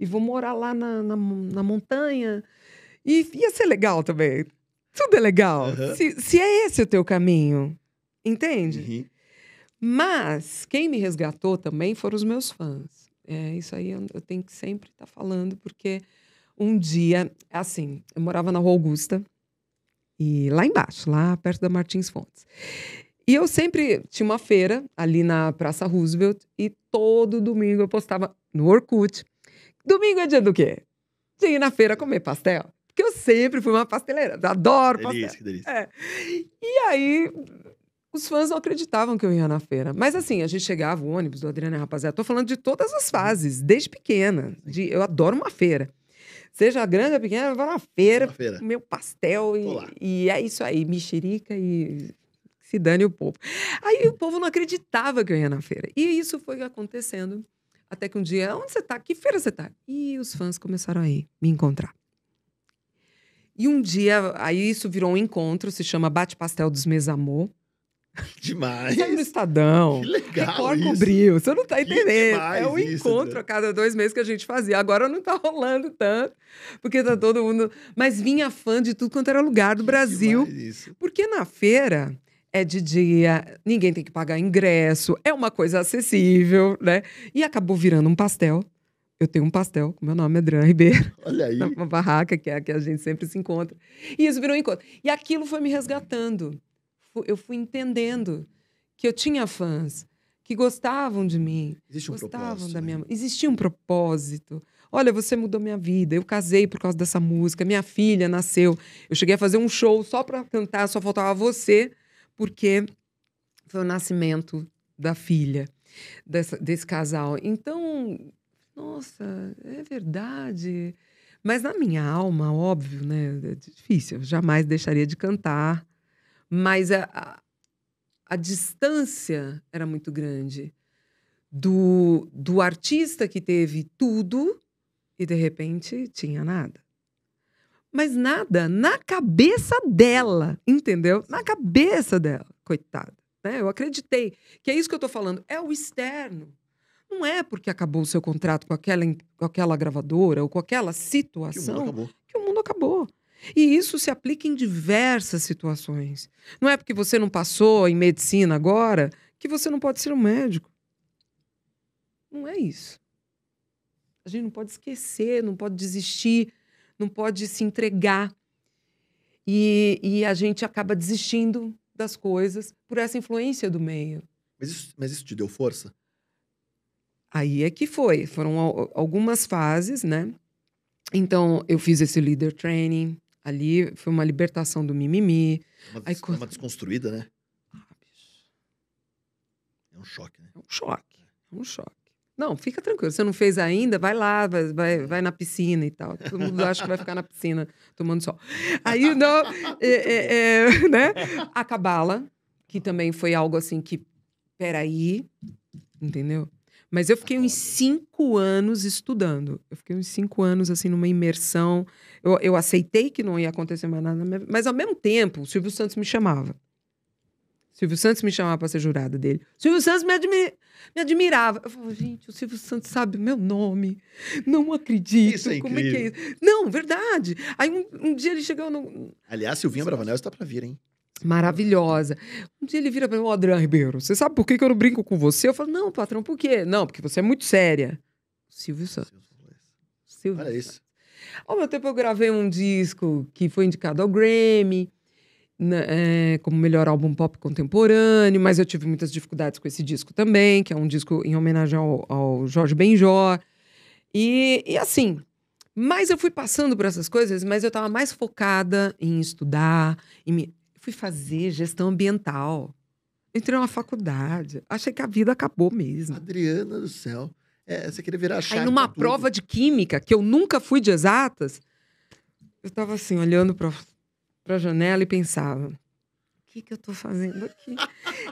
e vou morar lá na, na, na montanha. E ia ser legal também. Tudo é legal. Aham. Se, se é esse o teu caminho, entende? Uhum. Mas quem me resgatou também foram os meus fãs. É, isso aí eu, eu tenho que sempre estar falando, porque um dia, assim, eu morava na Rua Augusta, e lá embaixo, lá perto da Martins Fontes. E eu sempre tinha uma feira ali na Praça Roosevelt, e todo domingo eu postava no Orkut. Domingo é dia do quê? De ir na feira comer pastel. Porque eu sempre fui uma pasteleira, adoro pastel. Delícia, que delícia. É. E aí, os fãs não acreditavam que eu ia na feira. Mas assim, a gente chegava, o ônibus do Adriano e Rapaziada, tô falando de todas as fases, desde pequena. De, eu adoro uma feira. Seja grande ou pequena, vou na feira, Na feira. meu pastel e, e é isso aí, mexerica e se dane o povo. Aí o povo não acreditava que eu ia na feira. E isso foi acontecendo. Até que um dia, onde você tá? Que feira você tá? E os fãs começaram a ir me encontrar. E um dia, aí isso virou um encontro, se chama Bate Pastel dos Mesamor. Demais. Saiu no Estadão. Que legal Record isso. cobriu, você não tá Que entendendo. é um isso, encontro a cada dois meses que a gente fazia. Agora não tá rolando tanto, porque tá todo mundo. Mas vinha fã de tudo quanto era lugar do Brasil. Demais isso. Porque na feira é de dia, ninguém tem que pagar ingresso, é uma coisa acessível, né? E acabou virando um pastel. Eu tenho um pastel, meu nome é Adriana Ribeiro, Olha aí. uma barraca que é a que a gente sempre se encontra. E isso virou um encontro. E aquilo foi me resgatando. Fu- Eu fui entendendo que eu tinha fãs que gostavam de mim, Existe um gostavam da né? minha existia um propósito. Olha, você mudou minha vida. Eu casei por causa dessa música. Minha filha nasceu. Eu cheguei a fazer um show só para cantar, só faltava você, porque foi o nascimento da filha dessa- desse casal. Então, nossa, é verdade. Mas na minha alma, óbvio, né? É difícil. Eu jamais deixaria de cantar. Mas a, a, a distância era muito grande do, do artista que teve tudo e de repente tinha nada. Mas nada na cabeça dela, entendeu? Na cabeça dela, coitada. Né? Eu acreditei que é isso que eu tô falando. É o externo. Não é porque acabou o seu contrato com aquela, com aquela gravadora ou com aquela Que o mundo situação acabou. que o mundo acabou. E isso se aplica em diversas situações. Não é porque você não passou em medicina agora que você não pode ser um médico. Não é isso. A gente não pode esquecer, não pode desistir, não pode se entregar. E, e a gente acaba desistindo das coisas por essa influência do meio. Mas isso, mas isso te deu força? Aí é que foi. Foram al- algumas fases, né? Então, eu fiz esse leader training. Ali foi uma libertação do mimimi. É uma, Aí quando- é uma desconstruída, né? Ah, bicho, É um choque, né? é um choque. É um choque. Não, fica tranquilo. Você não fez ainda? Vai lá, vai, vai, vai na piscina e tal. Todo mundo acha que vai ficar na piscina tomando sol. Aí, não, é, é, é, né? A cabala, que também foi algo assim que, peraí, entendeu? Mas eu fiquei uns cinco anos estudando. Eu fiquei uns cinco anos, assim, numa imersão. Eu, eu aceitei que não ia acontecer mais nada, minha mas ao mesmo tempo, o Silvio Santos me chamava. Silvio Santos me chamava para ser jurada dele. O Silvio Santos me, admi- me admirava. Eu falava, gente, o Silvio Santos sabe meu nome. Não acredito. Isso é Como é que é isso? Não, verdade. Aí um, um dia ele chegou no. Aliás, Silvinha Bravanel está pra vir, hein? Maravilhosa. Um dia ele vira para mim, ô Adriano Ribeiro, você sabe por que, que eu não brinco com você? Eu falo, não, patrão, por quê? Não, porque você é muito séria. Silvio Santos. Silvio Olha Santos. isso. Ao meu tempo, eu gravei um disco que foi indicado ao Grammy, né, é, como melhor álbum pop contemporâneo, mas eu tive muitas dificuldades com esse disco também, que é um disco em homenagem ao, ao Jorge Benjó. E, e assim, mas eu fui passando por essas coisas, mas eu estava mais focada em estudar, em me... fui fazer gestão ambiental. Entrei numa faculdade, achei que a vida acabou mesmo. Adriana do céu. É, você queria virar chave Aí numa prova de química, que eu nunca fui de exatas, eu tava assim, olhando pra, pra janela e pensava: o que, que eu tô fazendo aqui?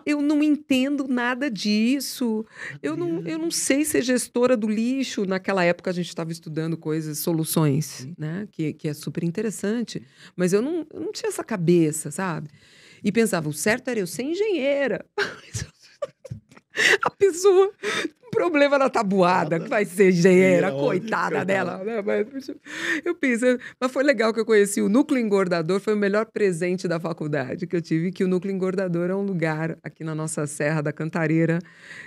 Eu não entendo nada disso. Eu não, eu não sei ser gestora do lixo. Naquela época a gente estava estudando coisas, soluções, né? Que, que é super interessante. Mas eu não, eu não tinha essa cabeça, sabe? E pensava, o certo era eu ser engenheira. A pessoa, um problema na tabuada, que vai ser engenheira, Engenheira, coitada coitada. dela. né? Mas, eu pensei, mas foi legal que eu conheci o núcleo engordador, foi o melhor presente da faculdade que eu tive, que o núcleo engordador é um lugar aqui na nossa Serra da Cantareira,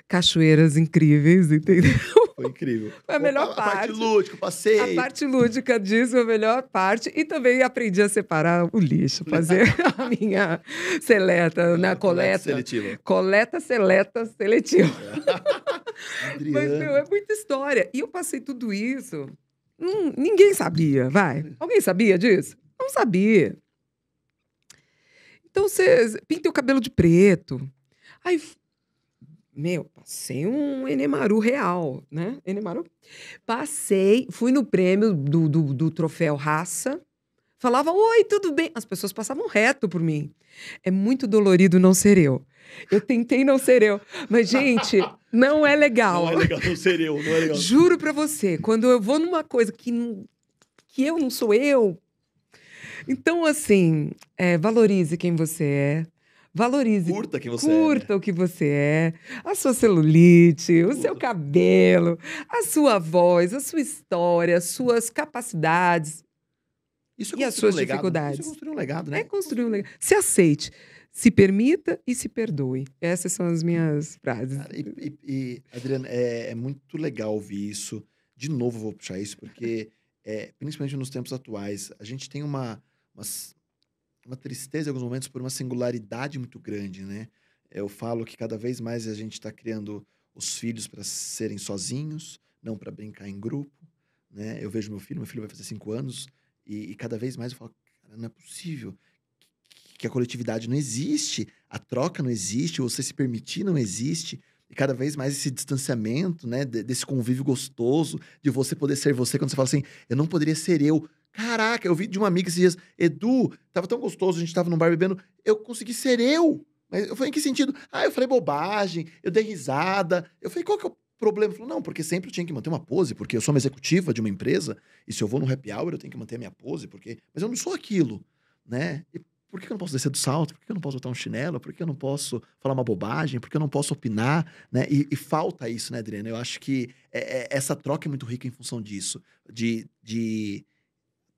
cachoeiras incríveis, entendeu? Foi incrível. Foi a melhor a parte parte. lúdica, passei. A parte lúdica disso a melhor parte. E também aprendi a separar o lixo, fazer a minha seleta na coleta. seletiva. Coleta, seleta, seletiva. Mas, meu, é muita história. E eu passei tudo isso. Hum, ninguém sabia, vai. Alguém sabia disso? Não sabia. Então você pinta o cabelo de preto. Aí, meu, passei um Enemaru real, né? Enemaru. Passei, fui no prêmio do, do, do troféu Raça. Falava, oi, tudo bem? As pessoas passavam reto por mim. É muito dolorido não ser eu. Eu tentei não ser eu. Mas, gente, não é legal. Não é legal não ser eu, não é legal. Juro pra você, quando eu vou numa coisa que, que eu não sou eu. Então, assim, é, valorize quem você é. Valorize. Curta quem você é, né? Curta o que você é. A sua celulite, o seu cabelo, a sua voz, a sua história, as suas capacidades. Isso é E as suas um legado. dificuldades? Isso é construir um legado, né? É construir um legado. Se aceite, se permita e se perdoe. Essas são as minhas frases. Cara, e, e- e, Adriana, é, é muito legal ouvir isso. De novo, eu vou puxar isso, porque, é, principalmente nos tempos atuais, a gente tem uma, uma tristeza em alguns momentos por uma singularidade muito grande, né? Eu falo que cada vez mais a gente está criando os filhos para serem sozinhos, não para brincar em grupo, né? Eu vejo meu filho, meu filho vai fazer cinco anos, e, e cada vez mais eu falo, cara, não é possível que- que a coletividade não existe, a troca não existe, você se permitir não existe. E cada vez mais esse distanciamento, né, de- desse convívio gostoso, de você poder ser você, quando você fala assim, eu não poderia ser eu. Caraca, eu vi de uma amiga esses dias, Edu, tava tão gostoso, a gente tava num bar bebendo, eu consegui ser eu. Mas eu falei, em que sentido? Ah, eu falei bobagem, eu dei risada. Eu falei, qual que é o problema? Falou, não, porque sempre eu tinha que manter uma pose, porque eu sou uma executiva de uma empresa, e se eu vou no happy hour, eu tenho que manter a minha pose, porque... Mas eu não sou aquilo, né? E por que eu não posso descer do salto? Por que eu não posso botar um chinelo? Por que eu não posso falar uma bobagem? Por que eu não posso opinar? Né? E, e falta isso, né, Adriana? Eu acho que é- é- essa troca é muito rica em função disso. De, de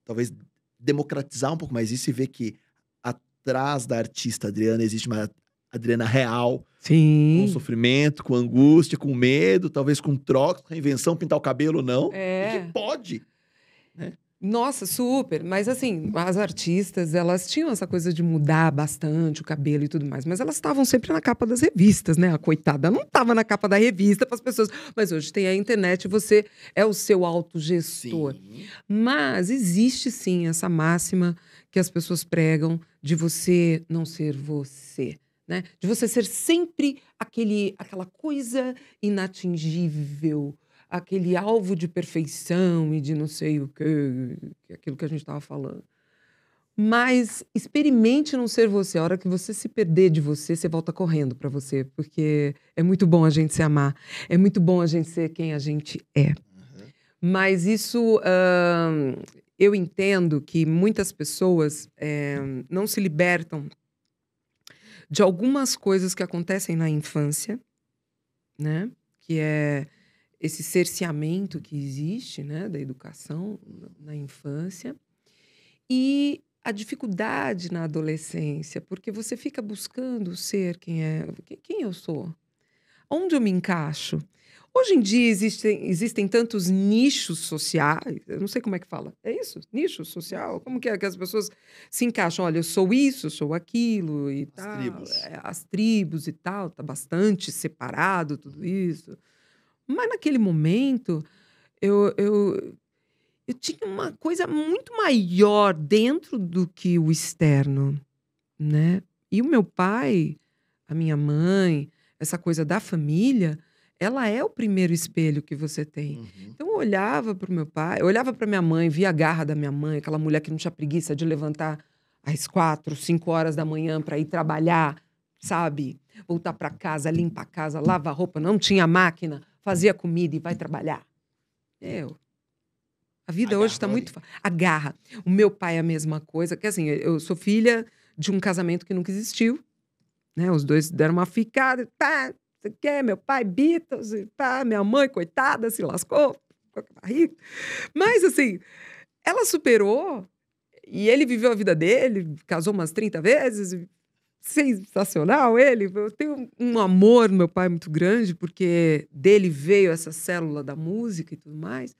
talvez democratizar um pouco mais isso e ver que atrás da artista Adriana existe uma Adriana real, com Sim. sofrimento, com angústia, com medo, talvez com troca, com invenção, pintar o cabelo, não. É. E que pode. Nossa, super. Mas assim, as artistas, elas tinham essa coisa de mudar bastante o cabelo e tudo mais, mas elas estavam sempre na capa das revistas, né? A coitada não estava na capa da revista para as pessoas. Mas hoje tem a internet, você é o seu autogestor. Sim. Mas existe sim essa máxima que as pessoas pregam de você não ser você, né? De você ser sempre aquele, aquela coisa inatingível, aquele alvo de perfeição e de não sei o que é aquilo que a gente estava falando. Mas experimente não ser você. A hora que você se perder de você, você volta correndo para você, porque é muito bom a gente se amar, é muito bom a gente ser quem a gente é. Uhum. Mas isso, ahn, eu entendo que muitas pessoas eh, não se libertam de algumas coisas que acontecem na infância, né? Que é esse cerceamento que existe, né? Da educação na- infância. E a dificuldade na adolescência, porque você fica buscando ser quem é, quem, eu sou, onde eu me encaixo. Hoje em dia existem, existem tantos nichos sociais, eu não sei como é que fala. É isso? Nicho social? Como que é que as pessoas se encaixam? Olha, eu sou isso, sou aquilo e As tal. tribos. É, as tribos e tal, tá bastante separado tudo isso. Mas naquele momento, eu, eu, eu tinha uma coisa muito maior dentro do que o externo, né? E o meu pai, a minha mãe, essa coisa da família, ela é o primeiro espelho que você tem. Uhum. Então eu olhava para o meu pai, eu olhava para minha mãe, via a garra da minha mãe, aquela mulher que não tinha preguiça de levantar às quatro, cinco horas da manhã para ir trabalhar, sabe? Voltar para casa, limpar a casa, lavar roupa, não tinha máquina, fazia comida e vai trabalhar. Eu. A vida A hoje está muito. fa- A garra. O meu pai é a mesma coisa, que assim, eu sou filha de um casamento que nunca existiu. Né? Os dois deram uma ficada, pá, você quer? Meu pai, Beatles, pá, minha mãe, coitada, se lascou, a barriga. Mas, assim, ela superou e ele viveu a vida dele, casou umas 30 vezes, sensacional ele. Eu tenho um amor no meu pai muito grande, porque dele veio essa célula da música e tudo mais.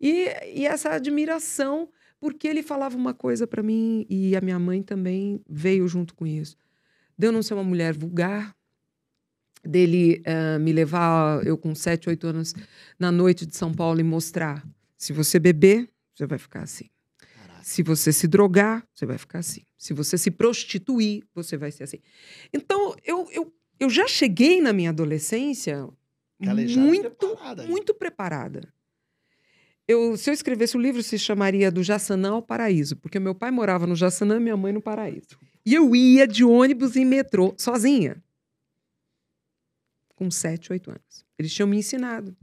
E, e essa admiração, porque ele falava uma coisa para mim e a minha mãe também veio junto com isso. De eu não ser uma mulher vulgar, dele eh, me levar, eu com 7, 8 anos, na noite de São Paulo e mostrar: se você beber, você vai ficar assim. Caraca. Se você se drogar, você vai ficar assim. Se você se prostituir, você vai ser assim. Então, eu, eu, eu já cheguei na minha adolescência Calejada muito, preparada, muito preparada. Eu, se eu escrevesse o livro, se chamaria Do Jaçanã ao Paraíso, porque meu pai morava no Jaçanã e minha mãe no Paraíso. E eu ia de ônibus e metrô, sozinha. Com 7, 8 anos. Eles tinham me ensinado.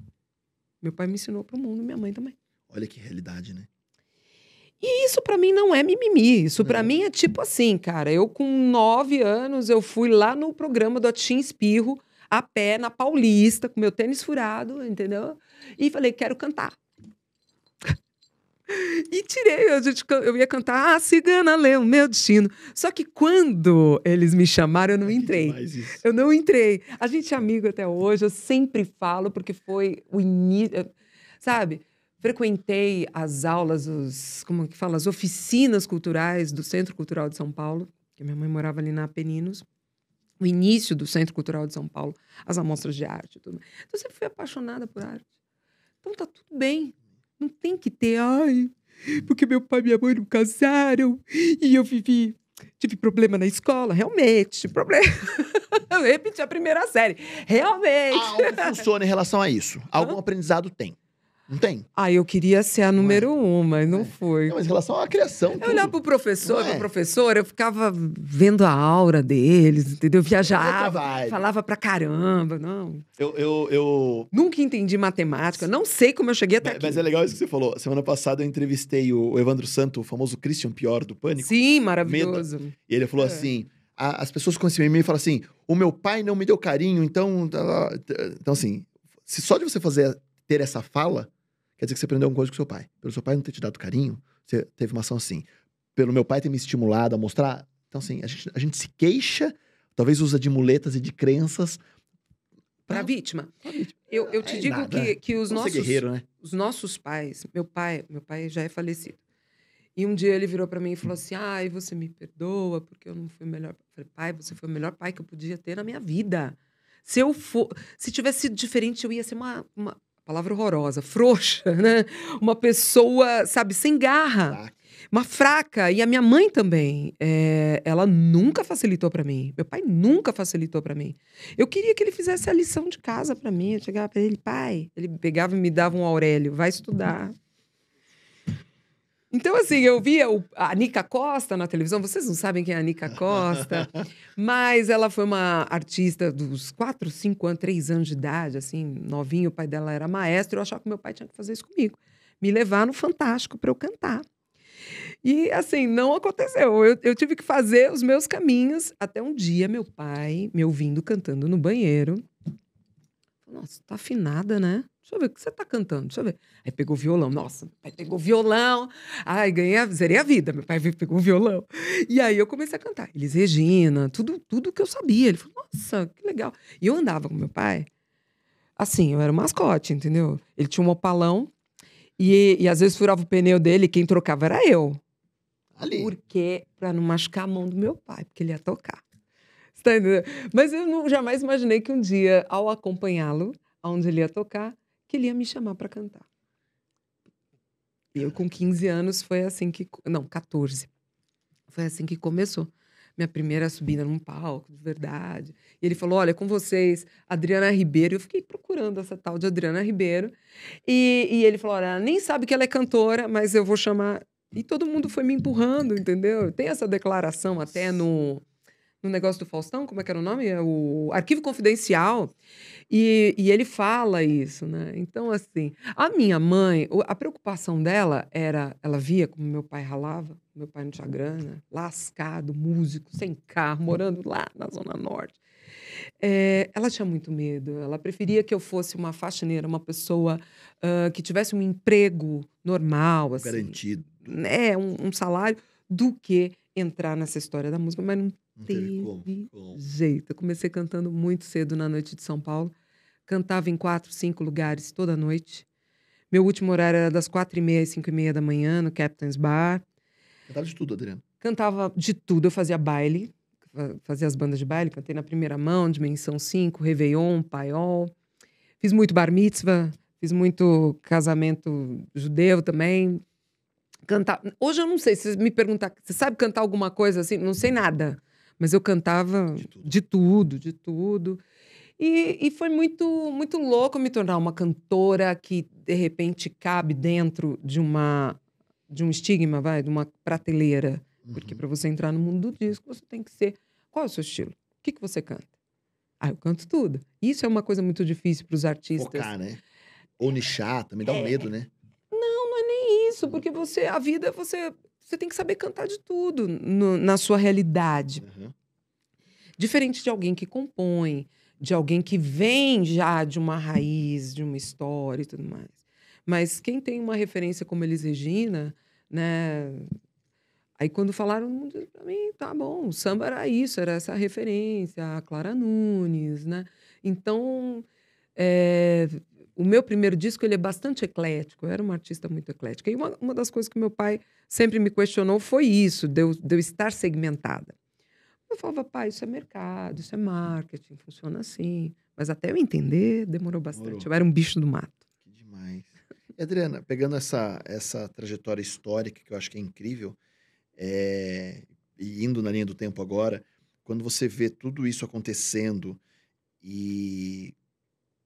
Meu pai me ensinou para o mundo, minha mãe também. Olha que realidade, né? E isso pra mim não é mimimi. Isso pra Não. mim é tipo assim, cara. Eu com nove anos, eu fui lá no programa do Atim Espirro, a pé, na Paulista, com meu tênis furado, entendeu? E falei, quero cantar. E tirei, a gente eu ia cantar, ah, cigana lê o meu destino. Só que quando eles me chamaram, eu não Que entrei. Eu não entrei. A gente é amigo até hoje, eu sempre falo, porque foi o início. Sabe? Frequentei as aulas, os, como que fala, as oficinas culturais do Centro Cultural de São Paulo, que minha mãe morava ali na Apeninos. O início do Centro Cultural de São Paulo, as amostras de arte tudo. Então, eu sempre fui apaixonada por arte. Então, tá tudo bem. Não tem que ter, ai, porque meu pai e minha mãe não casaram e eu vivi tive problema na escola, realmente, tive problema. eu repeti a primeira série, realmente. Algo funciona em relação a isso. Algum aprendizado tem. Não tem? Ah, eu queria ser a número um, mas não É. foi. Não, mas em relação à criação. Eu olhava pro professor, Não é? pra professora, eu ficava vendo a aura deles, entendeu? Viajava, falava pra caramba, não. Eu, eu, eu... Nunca entendi matemática, não sei como eu cheguei até Mas, aqui. mas é legal isso que você falou. Semana passada eu entrevistei o Evandro Santo, o famoso Christian Pior do Pânico. Sim, maravilhoso. E ele falou É. assim: as pessoas com esse mimimi falam assim: o meu pai não me deu carinho, então. tá- Então, assim, se só de você fazer ter essa fala, quer dizer que você aprendeu alguma coisa com seu pai. Pelo seu pai não ter te dado carinho, você teve uma ação assim. Pelo meu pai ter me estimulado a mostrar. Então, assim, a gente, a gente se queixa, talvez usa de muletas e de crenças. Pra vítima. Eu, eu te É digo nada. que, que os Vamos ser nossos, guerreiro, né? os nossos pais, meu pai, meu pai já é falecido. E um dia ele virou pra mim e falou assim: "Ai, você me perdoa porque eu não fui o melhor". Eu falei: "Pai, você foi o melhor pai que eu podia ter na minha vida. Se eu for, se tivesse sido diferente, eu ia ser uma, uma palavra horrorosa, frouxa, né? Uma pessoa, sabe, sem garra, uma fraca. E a minha mãe também, é, ela nunca facilitou pra mim. Meu pai nunca facilitou pra mim. Eu queria que ele fizesse a lição de casa pra mim. Eu chegava pra ele, pai. Ele pegava e me dava um Aurélio, vai estudar. Então, assim, eu via o- a Nica Costa na televisão. Vocês não sabem quem é a Nica Costa, mas ela foi uma artista dos 4, 5 anos, 3 anos de idade, assim, novinho. O pai dela era maestro. Eu achava que meu pai tinha que fazer isso comigo. Me levar no Fantástico para eu cantar. E, assim, não aconteceu. Eu, eu tive que fazer os meus caminhos até um dia meu pai me ouvindo cantando no banheiro. Nossa, tá afinada, né? Deixa eu ver o que você tá cantando, deixa eu ver. Aí pegou o violão. Nossa, meu pai pegou o violão. Ai, ganhei, a- zerei a vida. Meu pai pegou o violão. E aí eu comecei a cantar. Elis Regina, tudo, tudo que eu sabia. Ele falou, nossa, que legal. E eu andava com meu pai. Assim, eu era o mascote, entendeu? Ele tinha um opalão. E, e às vezes furava o pneu dele, e quem trocava era eu. Ali. Por quê? Pra não machucar a mão do meu pai, porque ele ia tocar. Você tá entendendo? Mas eu não, jamais imaginei que um dia, ao acompanhá-lo, aonde ele ia tocar, que ele ia me chamar pra cantar. E eu, com 15 anos, foi assim que. Não, 14. Foi assim que começou. Minha primeira subida num palco, de verdade. E ele falou: Olha, com vocês, Adriana Ribeiro. Eu fiquei procurando essa tal de Adriana Ribeiro. E, e ele falou: Olha, ela nem sabe que ela é cantora, mas eu vou chamar. E todo mundo foi me empurrando, entendeu? Tem essa declaração até no, no negócio do Faustão, como é que era o nome? É o Arquivo Confidencial. E, e ele fala isso, né? Então, assim, a minha mãe, a preocupação dela era, ela via como meu pai ralava, meu pai não tinha grana, lascado, músico, sem carro, morando lá na Zona Norte. É, ela tinha muito medo, ela preferia que eu fosse uma faxineira, uma pessoa ah, que tivesse um emprego normal, assim, Garantido. né, um, um salário, do que entrar nessa história da música, mas não Não teve como. teve como. jeito. Eu comecei cantando muito cedo na noite de São Paulo. Cantava em quatro, cinco lugares toda noite. Meu último horário era das quatro e meia às cinco e meia da manhã, no Captain's Bar. Cantava de tudo, Adriano. Cantava de tudo. Eu fazia baile, fa- fazia as bandas de baile. Cantei na primeira mão, Dimensão 5, Réveillon, Paiol. Fiz muito bar mitzvah, fiz muito casamento judeu também. Cantar. Hoje eu não sei, se me perguntar, você sabe cantar alguma coisa assim? Não sei nada. Mas eu cantava De tudo. de tudo, de tudo. E, e foi muito, muito louco me tornar uma cantora que, de repente, cabe dentro de uma de um estigma, vai, de uma prateleira. Porque Uhum. para você entrar no mundo do disco, você tem que ser. Qual é o seu estilo? O que, que você canta? Ah, eu canto tudo. Isso é uma coisa muito difícil para os artistas. Focar, né? Ou nichar, também dá um É. medo, né? Não, não é nem isso, porque você, a vida, você, você tem que saber cantar de tudo no- na sua realidade. Uhum. Diferente de alguém que compõe, de alguém que vem já de uma raiz, de uma história e tudo mais. Mas quem tem uma referência como Elis Regina, né? Aí quando falaram para mim, tá bom, o samba era isso, era essa referência, a Clara Nunes, né? Então, é, o meu primeiro disco ele é bastante eclético, eu era uma artista muito eclética. E uma, uma das coisas que meu pai sempre me questionou foi isso, de eu, de eu estar segmentada. Eu falava, pai, isso é mercado, isso é marketing, funciona assim. Mas até eu entender, demorou bastante. Demorou. Eu era um bicho do mato. Que demais. E, Adriana, pegando essa, essa trajetória histórica, que eu acho que é incrível, é, e indo na linha do tempo agora, quando você vê tudo isso acontecendo e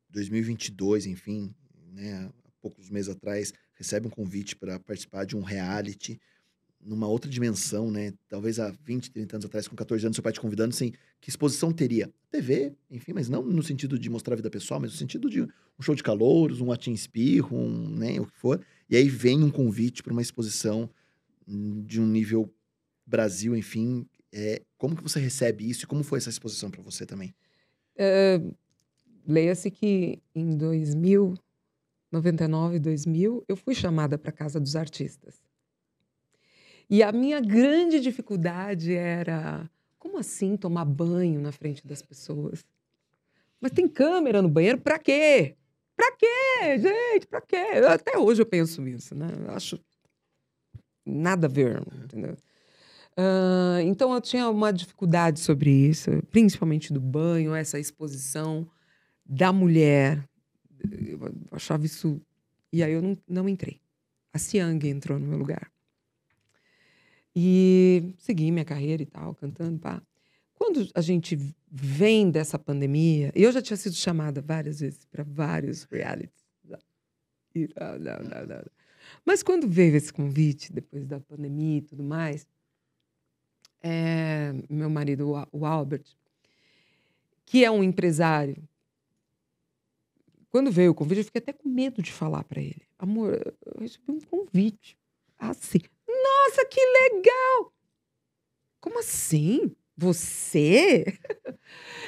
2022, enfim, né, há poucos meses atrás, recebe um convite para participar de um reality numa outra dimensão, né? Talvez há 20, 30 anos atrás, com 14 anos, seu pai te convidando, assim, que exposição teria? TV, enfim, mas não no sentido de mostrar a vida pessoal, mas no sentido de um show de calouros, um atim espirro, um, né, o que for. E aí vem um convite para uma exposição hum, de um nível Brasil, enfim. É, como que você recebe isso e como foi essa exposição para você também? É, Leia-se que em 2000, 99, 2000, eu fui chamada para a Casa dos Artistas. E a minha grande dificuldade era, como assim tomar banho na frente das pessoas? Mas tem câmera no banheiro, para quê? Para quê, gente? Para quê? Até hoje eu penso isso, né? Eu acho nada a ver, entendeu? Ah, então eu tinha uma dificuldade sobre isso, principalmente do banho, essa exposição da mulher. Eu achava isso. E aí eu não, não entrei. A Siang entrou no meu lugar. E segui minha carreira e tal, cantando, pá. Quando a gente vem dessa pandemia, eu já tinha sido chamada várias vezes para vários realities. E não, não, não, não. Mas quando veio esse convite, depois da pandemia e tudo mais, é, meu marido, o Al- o Albert, que é um empresário, quando veio o convite, eu fiquei até com medo de falar para ele. Amor, eu recebi um convite. Assim. Nossa, que legal! Como assim? Você?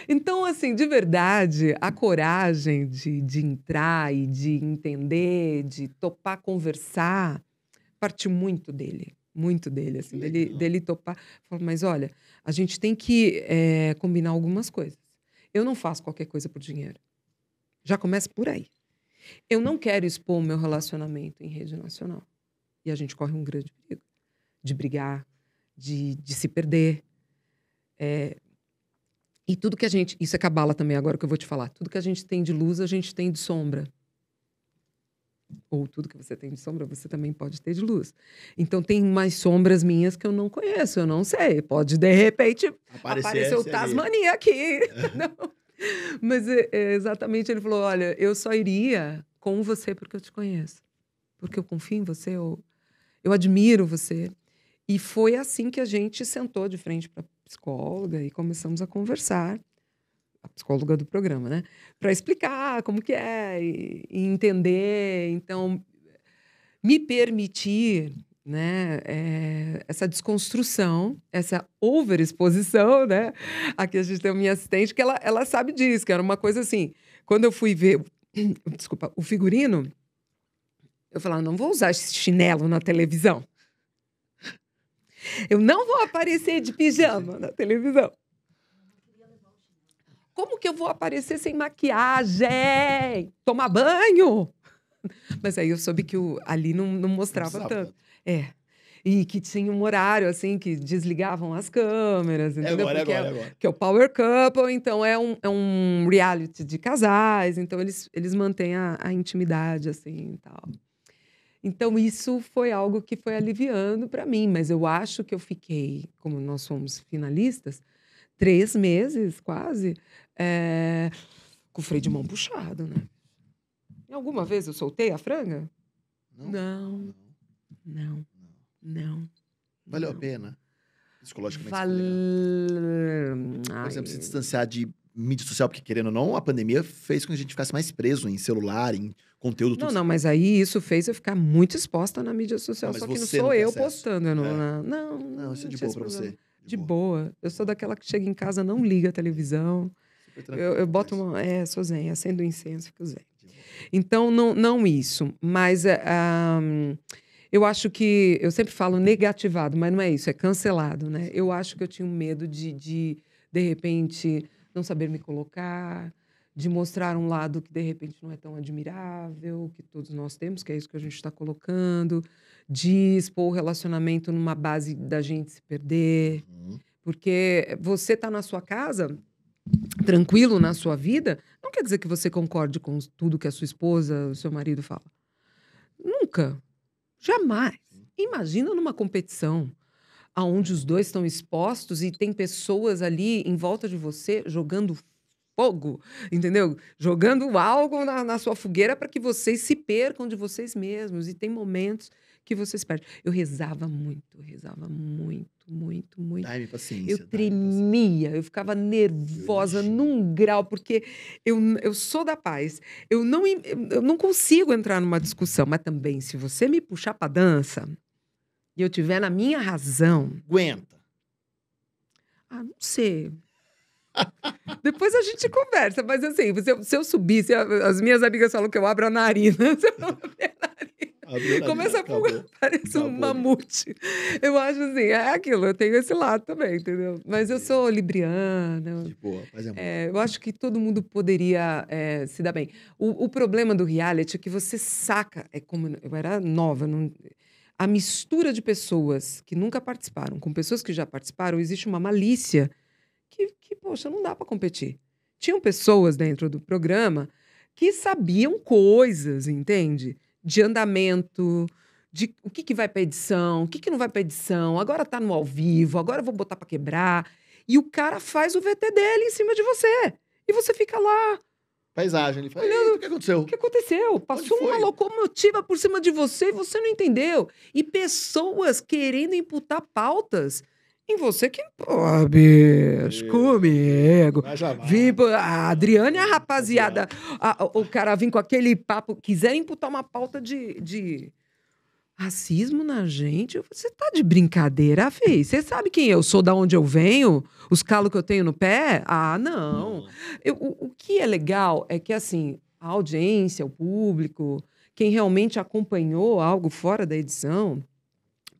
Então, assim, de verdade, a coragem de, de entrar e de entender, de topar conversar, partiu muito dele. Muito dele, assim, dele, dele topar. Falou, mas olha, a gente tem que é, combinar algumas coisas. Eu não faço qualquer coisa por dinheiro. Já começa por aí. Eu não quero expor o meu relacionamento em rede nacional. E a gente corre um grande perigo de brigar, de, de se perder. É, e tudo que a gente. Isso é cabala também, agora que eu vou te falar. Tudo que a gente tem de luz, a gente tem de sombra. Ou tudo que você tem de sombra, você também pode ter de luz. Então, tem mais sombras minhas que eu não conheço, eu não sei. Pode, de repente, Aparecer aparecer o. Tasmania aqui. Não. Mas é, é, exatamente ele falou: olha, eu só iria com você porque eu te conheço. Porque eu confio em você, eu, eu admiro você. E foi assim que a gente sentou de frente para psicóloga e começamos a conversar, a psicóloga do programa, né? Para explicar como que é e, e entender. Então, me permitir né, é, essa desconstrução, essa overexposição, né? Aqui a gente tem a minha assistente que ela, ela sabe disso, que era uma coisa assim. Quando eu fui ver, desculpa, o figurino, eu falava, não vou usar esse chinelo na televisão. Eu não vou aparecer de pijama na televisão. Como que eu vou aparecer sem maquiagem? Tomar banho? Mas aí eu soube que o, ali não, não mostrava Não tanto. É. E que tinha um horário, assim, que desligavam as câmeras, É agora, Porque agora, é agora. que é o Power Couple, então é um, é um reality de casais, então eles, eles mantêm a, a intimidade, assim, e tal. Então isso foi algo que foi aliviando para mim, mas eu acho que eu fiquei, como nós fomos finalistas, três meses quase, é, com o freio de mão puxado, né? Alguma vez eu soltei a franga? Não? Não, não, não. Valeu a não. pena? Psicologicamente. Val... legal. Por exemplo, se distanciar de mídia social, porque querendo ou não, a pandemia fez com que a gente ficasse mais preso em celular, em conteúdo. Não, tudo. não, mas aí isso fez eu ficar muito exposta na mídia social. Não, mas só que não sou não eu acesso. postando. Eu não, É. não, não, Não, isso é de boa pra problema. você. De boa. Eu sou daquela que chega em casa, não liga a televisão. Eu, eu boto uma. É, sou zen, acendo incenso, fico zen. De boa. Então, não, não isso. Mas é, ahm, eu acho que. Eu sempre falo negativado, mas não é isso, é cancelado, né? Eu acho que eu tinha um medo de, de, de repente, não saber me colocar, de mostrar um lado que, de repente, não é tão admirável, que todos nós temos, que é isso que a gente está colocando, de expor o relacionamento numa base da gente se perder. Uhum. Porque você está na sua casa, tranquilo na sua vida, não quer dizer que você concorde com tudo que a sua esposa, o seu marido fala. Nunca. Jamais. Imagina numa competição onde os dois estão expostos e tem pessoas ali em volta de você jogando fogo, entendeu? Jogando algo na, na sua fogueira para que vocês se percam de vocês mesmos. E tem momentos que vocês perdem. Eu rezava muito, eu rezava muito, muito, muito. Dai-me paciência. Eu tremia, eu ficava nervosa num grau, porque eu, eu sou da paz. Eu não, eu não consigo entrar numa discussão, mas também, se você me puxar para dança e eu tiver na minha razão. Aguenta. ah, não sei. Depois a gente conversa, mas assim, se eu, se eu subir, se a- as minhas amigas falam que eu abro a narina, se eu abrir a narina, começa a vida, fugar, acabou. parece um Acabou. mamute. Eu acho assim, é aquilo, eu tenho esse lado também, entendeu? Mas eu sou libriana, eu- De boa, e amor. é, eu acho que todo mundo poderia é, se dar bem. O, o problema do reality é que você saca, é como eu era nova, não- a mistura de pessoas que nunca participaram com pessoas que já participaram, existe uma malícia que, que poxa, não dá para competir. Tinham pessoas dentro do programa que sabiam coisas, entende? De andamento, de o que, que vai para edição, o que, que não vai para edição, agora tá no ao vivo, agora vou botar para quebrar. E o cara faz o VT dele em cima de você. E você fica lá. Paisagem. Ele fala, "Eita, o que aconteceu? O que aconteceu? Passou uma locomotiva por cima de você e você não entendeu. E pessoas querendo imputar pautas em você que. Pô, bicho, É. comigo. Vim, pô, a Adriane e a rapaziada, a- o cara vim com aquele papo, quiser imputar uma pauta de, de Racismo na gente? Você tá de brincadeira, Fê? Você sabe quem eu sou, da onde eu venho? Os calos que eu tenho no pé? Ah, não. Eu- o, o que é legal é que, assim, a audiência, o público, quem realmente acompanhou algo fora da edição,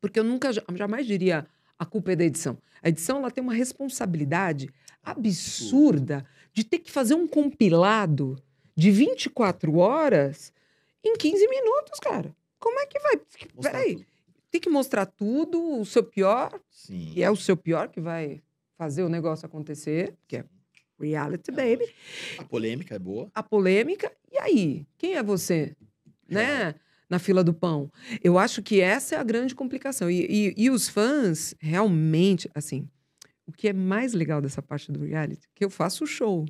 porque eu nunca, ja- jamais diria a culpa é da edição. A edição ela tem uma responsabilidade absurda de ter que fazer um compilado de 24 horas em 15 minutos, cara. Como é que vai? Mostrar Peraí, tudo. tem que mostrar tudo, o seu pior, Sim. e é o seu pior que vai fazer o negócio acontecer, que é reality, baby A polêmica é boa. a polêmica. E aí? Quem é você? Né? Na fila do pão. Eu acho que essa é a grande complicação. E, e- e os fãs, realmente, assim, o que é mais legal dessa parte do reality, é que eu faço show.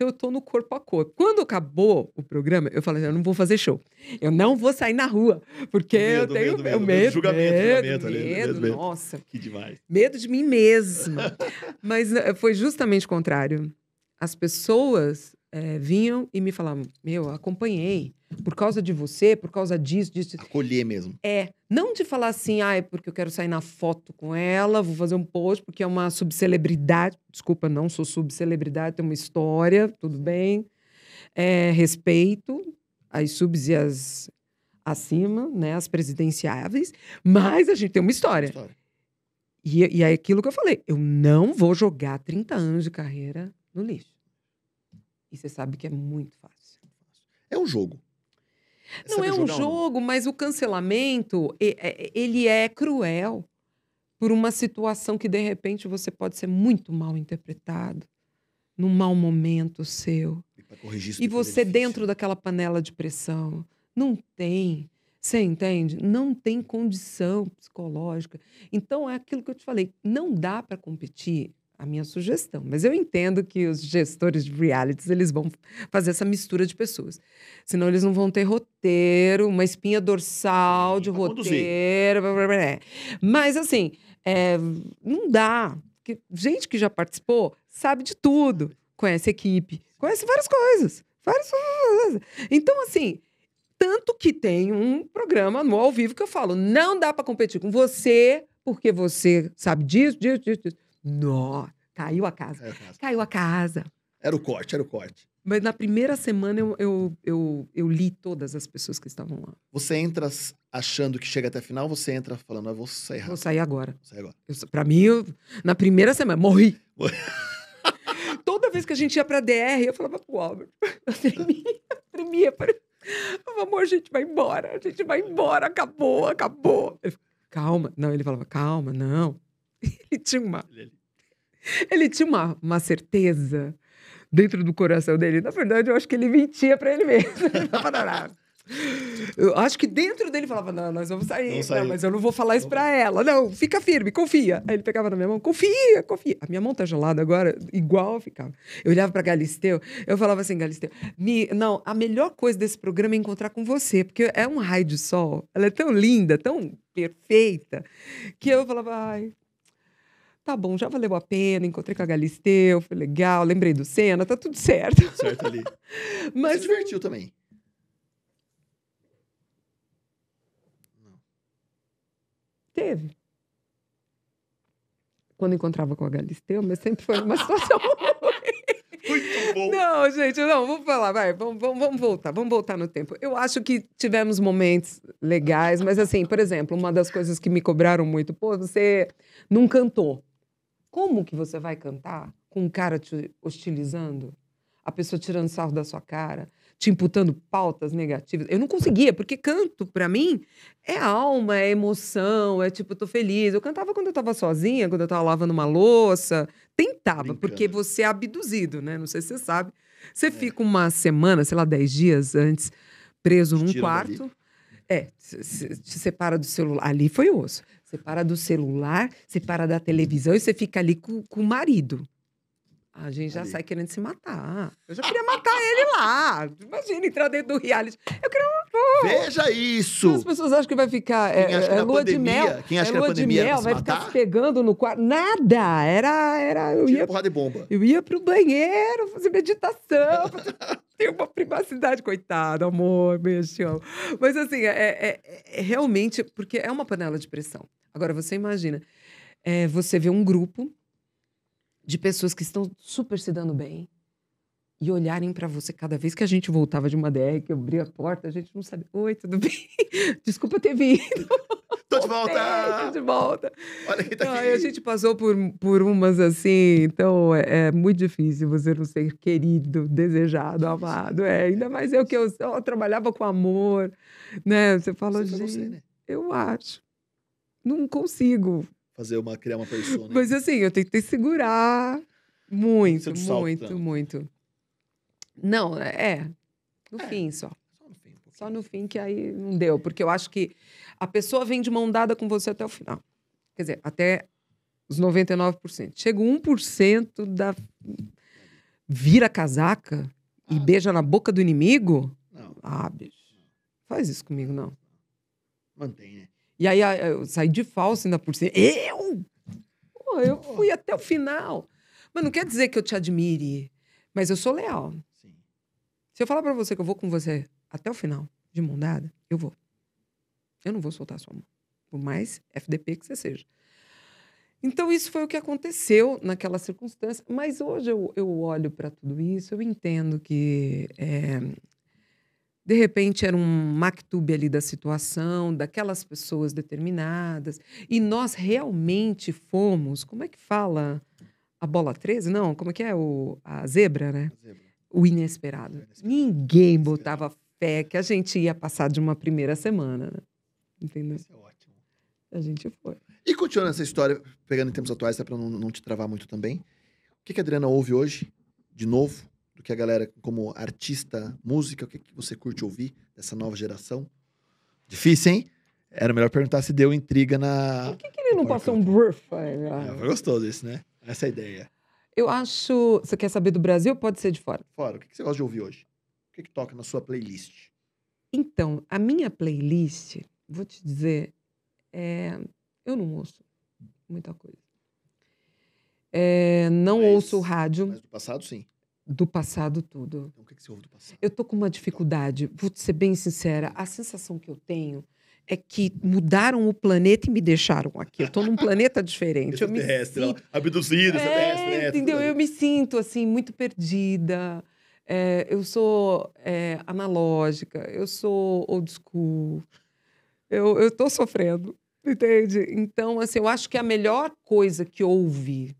Então eu tô no corpo a corpo. Quando acabou o programa, eu falei, eu não vou fazer show. Eu não vou sair na rua, porque eu Medo, tenho medo, medo, medo, julgamento, medo, julgamento ali, medo, medo, nossa. Que demais. Medo de mim mesma. Mas eh, foi justamente o contrário. As pessoas eh, vinham e me falavam: Meu, acompanhei. Por causa de você, por causa disso, disso. Acolher mesmo. É. Não de falar assim, ah, é porque eu quero sair na foto com ela, vou fazer um post, porque é uma subcelebridade. Desculpa, não sou subcelebridade, tem uma história, tudo bem. É, respeito as subs e as acima, né, as presidenciáveis, mas a gente tem uma história. História. E, e é aquilo que eu falei. Eu não vou jogar 30 anos de carreira no lixo. E você sabe que é muito fácil. É um jogo. Não Saber é um jogar ou não? jogo, mas o cancelamento, e- é- ele é cruel por uma situação que, de repente, você pode ser muito mal interpretado, num mau momento seu. E E é você difícil. dentro daquela panela de pressão. Não tem. Você entende? Não tem condição psicológica. Então, é aquilo que eu te falei. Não dá para competir. A minha sugestão. Mas eu entendo que os gestores de realities eles vão fazer essa mistura de pessoas. Senão eles não vão ter roteiro, uma espinha dorsal de roteiro. blá, blá, blá, blá. Mas, assim, é, não dá. Porque gente que já participou sabe de tudo. Conhece equipe, conhece várias coisas. Várias coisas. Então, assim, tanto que tem um programa no ao vivo que eu falo: não dá para competir com você, porque você sabe disso, disso, disso. disso. Nó, caiu a casa. É, cara. Caiu a casa. Era o corte, era o corte. Mas na primeira semana eu, eu, eu, eu li todas as pessoas que estavam lá. Você entra achando que chega até a final, você entra falando, ah, vou sair Vou rápido. sair agora. Vou sair agora. Eu, pra mim, eu- na primeira semana, morri. Toda vez que a gente ia pra DR, eu falava pro Albert, eu tremia, tremia. para- Eu amor, a gente vai embora, a gente vai embora, acabou, acabou. Calma. Não, ele falava, calma, não. Ele tinha uma, Ele- tinha uma, uma certeza dentro do coração dele. Na verdade, eu acho que ele mentia pra ele mesmo. "Não, Eu acho que dentro dele falava: Não, nós vamos sair. Não, sair. mas eu não vou falar isso pra ela. Não, fica firme, confia. Aí ele pegava na minha mão: Confia, confia. A minha mão tá gelada agora, igual eu ficava. Eu olhava pra Galisteu, eu falava assim: Galisteu, me... não, a melhor coisa desse programa é encontrar com você, porque é um raio de sol. Ela é tão linda, tão perfeita, que eu falava: Ai. Tá bom, já valeu a pena, encontrei com a Galisteu, foi legal, lembrei do Senna, tá tudo certo. Certo ali. Mas se divertiu também. Teve. Quando encontrava com a Galisteu, mas sempre foi uma situação. Muito bom. não, gente, não, vamos falar, vai, vamos, vamos, vamos voltar, vamos voltar no tempo. Eu acho que tivemos momentos legais, mas assim, por exemplo, uma das coisas que me cobraram muito, pô, você não cantou. Como que você vai cantar com um cara te hostilizando? A pessoa tirando sarro da sua cara, te imputando pautas negativas. Eu não conseguia, porque canto, pra mim, é alma, é emoção, é tipo, tô feliz. Eu cantava quando eu tava sozinha, quando eu tava lavando uma louça. Tentava, Brincando. porque você é abduzido, né? Não sei se você sabe. Você fica uma semana, sei lá, dez dias antes, preso num tiram dali. quarto. É, se- se- te separa do celular. Ali foi osso. Separa do celular, separa da televisão e você fica ali com, com o marido. A gente já Ali. sai querendo se matar. Eu já queria matar ele lá. Imagina entrar dentro do reality. Eu queria Veja isso! As pessoas acham que vai ficar. É, Quem acha que é lua de pandemia- mel. quem acha é que lua de mel, vai ficar se pegando no quarto. Nada! Era. era eu, Tira ia, porrada de bomba. eu ia pro banheiro fazer meditação. fazer- Ter uma privacidade, coitado, amor, amo. Mas assim, é, é- é realmente. Porque é uma panela de pressão. Agora, você imagina, é, você vê um grupo de pessoas que estão super se dando bem e olharem pra você cada vez que a gente voltava de uma DR, que eu abria a porta, a gente não sabia. Oi, tudo bem? Desculpa ter vindo. Tô de volta! tô de volta. Olha quem tá Não, aqui. a gente passou por, por umas assim, então é, é muito difícil você não ser querido, desejado, amado. É, ainda mais eu que eu, eu trabalhava com amor, né? Você foi gente, você, né? eu acho. Não consigo. Fazer uma, criar uma persona. Mas assim, eu tentei segurar muito, muito, muito. Não, é. No É. fim só. Só no fim, um. Só no fim que aí não deu. Porque eu acho que a pessoa vem de mão dada com você até o final. Quer dizer, até os 99%. Chega o 1% da. Vira casaca e Ah. beija na boca do inimigo. Não, Ah, bicho. Faz isso comigo, não. mantém, né? E aí eu saí de falso ainda por cima. Eu? Pô, eu fui até o final. Mas não quer dizer que eu te admire. Mas eu sou leal. Sim. Se eu falar pra você que eu vou com você até o final, de mão dada, eu vou. Eu não vou soltar a sua mão. Por mais FDP que você seja. Então, isso foi o que aconteceu naquela circunstância. Mas hoje eu, eu olho para tudo isso, eu entendo que, é, de repente, era um mactube ali da situação, daquelas pessoas determinadas. E nós realmente fomos. Como é que fala? A bola 13? Não, como é que é? O, a zebra, né? Zebra. o inesperado. O inesperado. Ninguém Inesperado. botava fé que a gente ia passar de uma primeira semana, né? Entendeu? Isso é ótimo. A gente foi. E continuando essa história, pegando em tempos atuais, pra não, não te travar muito também. O que, que a Adriana ouve hoje, de novo, do que a galera, como artista, música, o que, que você curte ouvir dessa nova geração? Difícil, hein? Era melhor perguntar se deu intriga na. Por que, que ele não passou um burf? Ah, foi gostoso isso, né? Essa é a ideia. Eu acho. Você quer saber do Brasil? Pode ser de fora. Fora, o que, que você gosta de ouvir hoje? O que, que toca na sua playlist? Então, a minha playlist, vou te dizer, é, eu não ouço muita coisa. É, não Mas- ouço rádio Mas do passado, sim. Do passado tudo. Então, o que, que você ouve do passado? Eu tô com uma dificuldade, vou ser bem sincera. A sensação que eu tenho é que mudaram o planeta e me deixaram aqui. Eu tô num planeta diferente. Eu me Extraterrestre, sinto... abduzido, extraterrestre, é, né? entendeu? Eu me sinto assim muito perdida. É, eu sou é, analógica. Eu sou old school. Eu, eu tô sofrendo, entende? Então, assim, eu acho que a melhor coisa que houve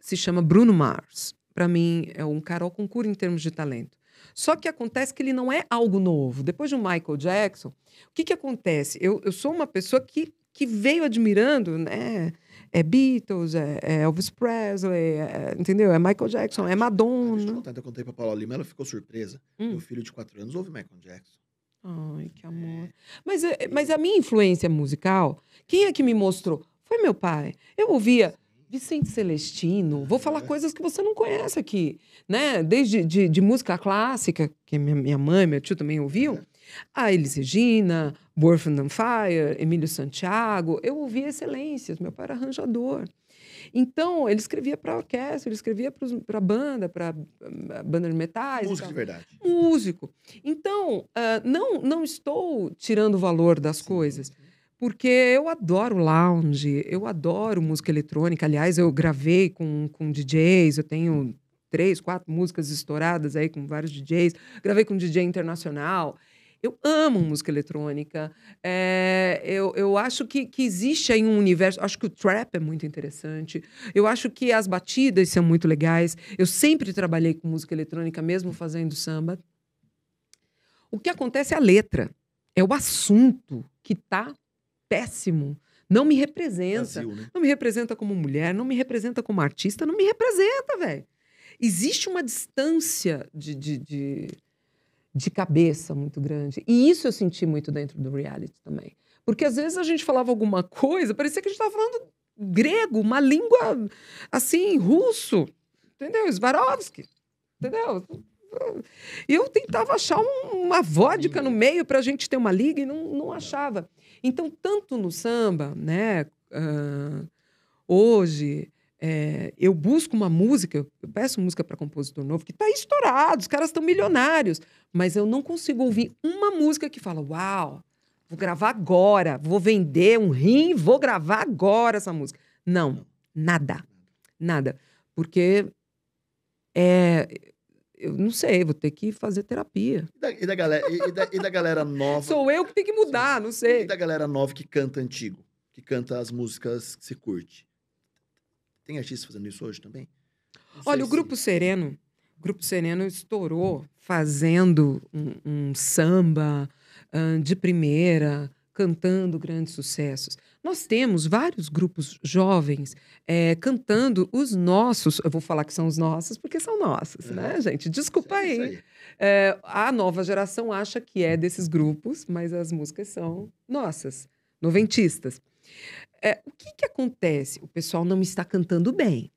se chama Bruno Mars. Para mim, é um Carol Concura em termos de talento. Só que acontece que ele não é algo novo. Depois de um Michael Jackson, o que, que acontece? Eu, eu sou uma pessoa que, que veio admirando, né? É Beatles, é, é Elvis Presley, é- entendeu? É Michael Jackson, é Deixa eu te Madonna. contar, eu contei pra Paula Lima, ela ficou surpresa. Hum. Meu filho de 4 anos ouve Michael Jackson. Ai, que amor. Mas, é- mas a minha influência musical, quem é que me mostrou? Foi meu pai. Eu ouvia Vicente Celestino, vou falar coisas que você não conhece aqui, né? Desde de, de música clássica, que minha, minha mãe, meu tio também ouviam, a Elis Regina, Born on Fire, Emílio Santiago. Eu ouvia excelências, meu pai era arranjador. Então, ele escrevia para orquestra, ele escrevia para banda, para banda de metais. Música tal de verdade. músico. Então, ah, não, não estou tirando o valor das coisas, sim. Porque eu adoro lounge, eu adoro música eletrônica. Aliás, eu gravei com, com DJs, eu tenho três, quatro músicas estouradas aí com vários DJs. Gravei com um DJ internacional. Eu amo música eletrônica. É, eu, eu acho que, que existe aí um universo. Acho que o trap é muito interessante. Eu acho que as batidas são muito legais. Eu sempre trabalhei com música eletrônica, mesmo fazendo samba. O que acontece é a letra. É o assunto que tá péssimo. Não me representa. Brasil, né? Não me representa como mulher, não me representa como artista, não me representa, velho. Existe uma distância de, de, de, de cabeça muito grande. E isso eu senti muito dentro do reality também. Porque às vezes a gente falava alguma coisa, parecia que a gente estava falando grego, uma língua assim, russo. entendeu? Swarovski, entendeu? E eu tentava achar um- uma vodka no meio para a gente ter uma liga e não, não achava. Então, tanto no samba, né? ah, hoje, é, eu busco uma música, eu peço música para compositor novo, que está estourado, os caras estão milionários, mas eu não consigo ouvir uma música que fala: Uau, vou gravar agora, vou vender um rim, vou gravar agora essa música. Não, nada. Nada. Porque é. Eu não sei, vou ter que fazer terapia. E da, e da galera, e, e da, e da galera nova. Sou eu que tenho que mudar, não E sei. da galera nova que canta antigo, que canta as músicas que você curte. Tem artistas fazendo isso hoje também? Não Olha, o se- Grupo Sereno, o Grupo Sereno estourou fazendo um, um samba de primeira, cantando grandes sucessos. Nós temos vários grupos jovens eh, cantando os nossos, eu vou falar que são os nossos porque são nossos, né, gente? Desculpa É isso aí. É, a nova geração acha que é desses grupos, mas as músicas são nossas, noventistas. É, o que, que acontece? O pessoal não está cantando bem.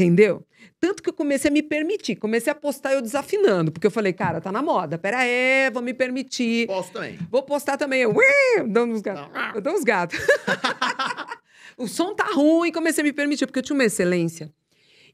Entendeu? Tanto que eu comecei a me permitir, comecei a postar eu desafinando, porque eu falei, cara, tá na moda, pera aí, vou me permitir. Posso também. Vou postar também, eu, dando uns gatos. Não. Eu dou uns gatos. o som tá ruim, comecei a me permitir, porque eu tinha uma excelência.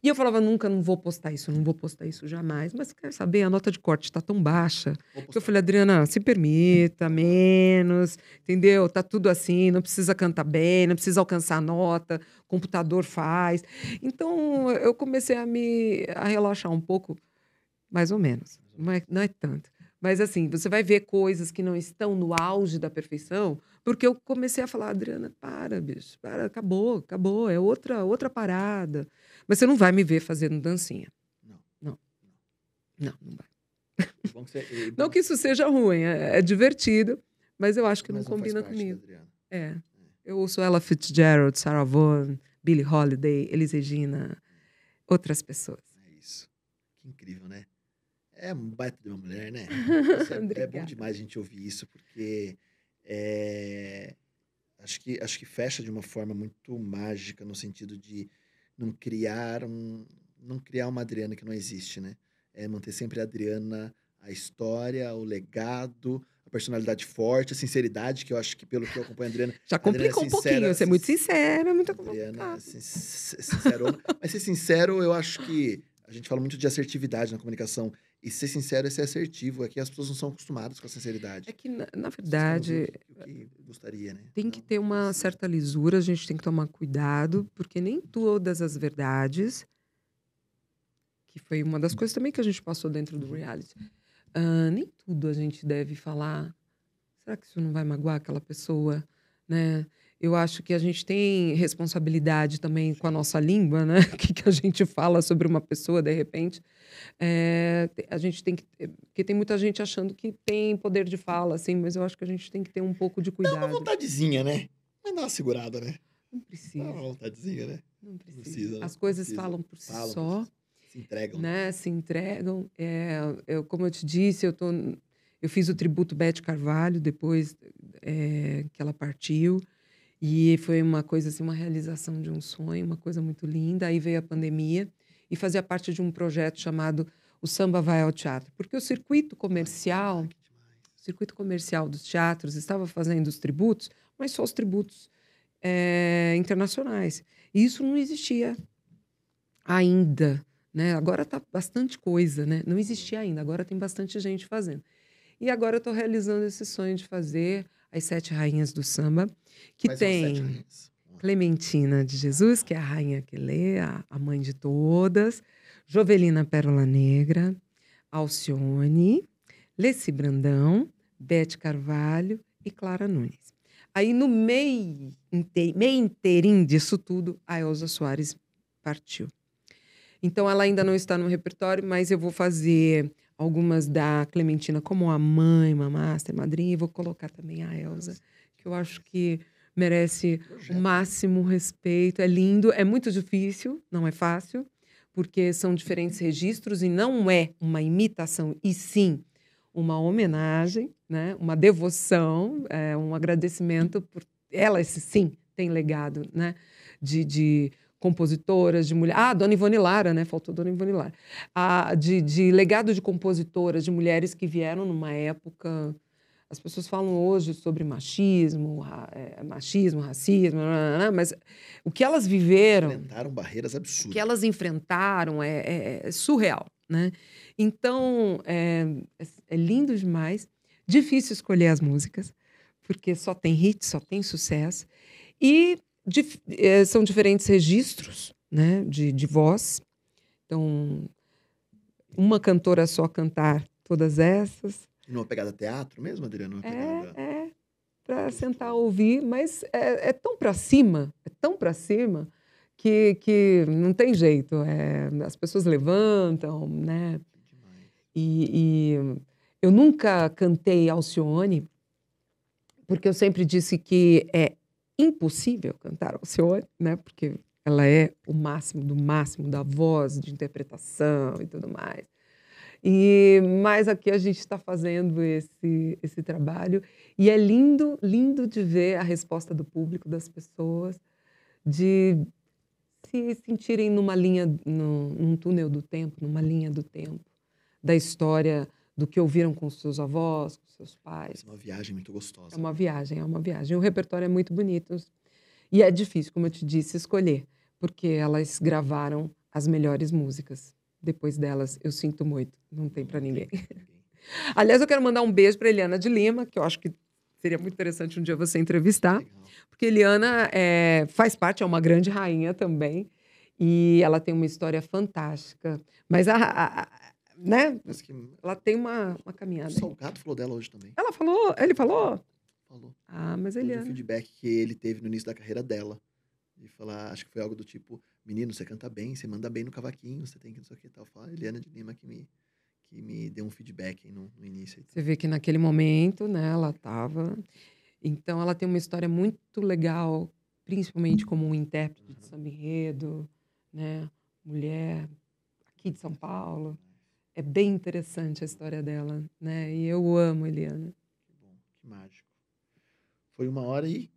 E eu falava, nunca, não vou postar isso, não vou postar isso jamais. Mas quer saber, a nota de corte tá tão baixa. Que eu falei, Adriana, se permita, menos, entendeu? Tá tudo assim, não precisa cantar bem, não precisa alcançar a nota, computador faz. Então, eu comecei a me a relaxar um pouco, mais ou menos. Não é, não é tanto. Mas assim, você vai ver coisas que não estão no auge da perfeição, porque eu comecei a falar, Adriana, para, bicho, para, acabou, acabou, é outra, outra parada. Mas você não vai me ver fazendo dancinha. Não. Não. Não, não vai. É Não que isso seja ruim, é, é divertido, mas eu acho que mas não faz combina parte, comigo. Adriana. É. Eu ouço Ella Fitzgerald, Sarah Vaughan, Billie Holiday, Elis Regina, outras pessoas. É isso. Que incrível, né? É um baita de uma mulher, né? É- é, bom demais a gente ouvir isso, porque é, acho, que, acho que fecha de uma forma muito mágica, no sentido de não criar um. Não criar uma Adriana que não existe, né? É manter sempre a Adriana, a história, o legado, a personalidade forte, a sinceridade, que eu acho que pelo que eu acompanho a Adriana, Já Adriana é complicou um sincera, pouquinho, você é muito sin- sincera, é muito Adriana, complicado. sin- sin- sincerona. Mas ser sincero, eu acho que a gente fala muito de assertividade na comunicação. E ser sincero é ser assertivo. É que as pessoas não são acostumadas com a sinceridade. É que, na, na verdade, querem ouvir o que gostaria, né? tem que Não, ter uma certa lisura, a gente tem que tomar cuidado, porque nem todas as verdades, que foi uma das coisas também que a gente passou dentro do reality, ah, nem tudo a gente deve falar. Será que isso não vai magoar aquela pessoa, né? Eu acho que a gente tem responsabilidade também com a nossa língua, né? O que, que a gente fala sobre uma pessoa, de repente. É, a gente tem que. Porque tem muita gente achando que tem poder de fala, assim, mas eu acho que a gente tem que ter um pouco de Dá uma cuidado. vontadezinha, né? Mas dá uma segurada, né? Não Dá precisa. uma vontadezinha, né? Não precisa. precisa, né? As coisas Precisa. falam por si Falam, só, Se entregam. né? Se entregam. É, eu, como eu te disse, eu, tô, eu fiz o tributo Beth Carvalho depois é, que ela partiu. E foi uma coisa assim, uma realização de um sonho, uma coisa muito linda. Aí veio a pandemia e fazia parte de um projeto chamado O Samba Vai ao Teatro. Porque o circuito comercial, Ai, o circuito comercial dos teatros estava fazendo os tributos, mas só os tributos eh, internacionais. E isso não existia ainda. Né? Agora está bastante coisa, né? Não existia ainda, agora tem bastante gente fazendo. E agora eu estou realizando esse sonho de fazer as Sete Rainhas do Samba, que Quais tem? Clementina de Jesus, que é a rainha que lê, a, a mãe de todas, Jovelina Pérola Negra, Alcione, Leci Brandão, Bete Carvalho e Clara Nunes. Aí, no meio, meio inteirinho disso tudo, a Elza Soares partiu. Então, ela ainda não está no repertório, mas eu vou fazer algumas da Clementina como a mãe, mamastra, madrinha, e vou colocar também a Elza, que eu acho que merece o máximo respeito. É lindo, é muito difícil, não é fácil, porque são diferentes registros e não é uma imitação, e sim uma homenagem, né? uma devoção, é, um agradecimento por ela, esse sim, tem legado, né? De, de compositoras, de mulheres. Ah, Dona Ivone Lara, né? Faltou Dona Ivone Lara. Ah, de, de legado de compositoras, de mulheres que vieram numa época. As pessoas falam hoje sobre machismo, ra- é, machismo, racismo, mas o que elas viveram Enfrentaram barreiras o absurdas. que elas enfrentaram é, é- é surreal, né? Então, é, é- é lindo demais. Difícil escolher as músicas, porque só tem hit, só tem sucesso. E dif- eh, são diferentes registros né, de, de voz. Então, uma cantora só cantar todas essas. Numa pegada teatro mesmo, Adriano? Uma É, é para sentar ouvir, mas é, é tão para cima, é tão para cima que, que não tem jeito. É, as pessoas levantam, né? E, e eu nunca cantei Alcione, porque eu sempre disse que é impossível cantar Alcione, né? Porque ela é o máximo do máximo da voz, de interpretação e tudo mais. E mas aqui a gente está fazendo esse esse trabalho e é lindo, lindo de ver a resposta do público, das pessoas, de se sentirem numa linha, num, num túnel do tempo, numa linha do tempo, da história do que ouviram com seus avós, com seus pais. É uma viagem muito gostosa. É uma viagem, é uma viagem. O repertório é muito bonito. E é difícil, como eu te disse, escolher, porque elas gravaram as melhores músicas. Depois delas, eu sinto muito, não tem para ninguém. Aliás, eu quero mandar um beijo para Eliana de Lima, que eu acho que seria muito interessante um dia você entrevistar, Legal. porque Eliana é, faz parte, é uma grande rainha também, e ela tem uma história fantástica. Mas a- a- né? Que o ela tem uma, uma caminhada. aí. Salgado falou dela hoje também. Ela falou, ele falou. Falou. Ah, mas de um Eliana. feedback que ele teve no início da carreira dela. E falar, acho que foi algo do tipo, menino, você canta bem, você manda bem no cavaquinho, você tem que não sei o que tal. Fala, Eliana de Lima que me, que me deu um feedback aí no, no início. Você vê que naquele momento, né, ela estava. Então, ela tem uma história muito legal, principalmente como um intérprete de samba enredo, né, mulher aqui de São Paulo. É bem interessante a história dela, né? E eu amo Eliana. Que bom, que mágico. Foi uma hora e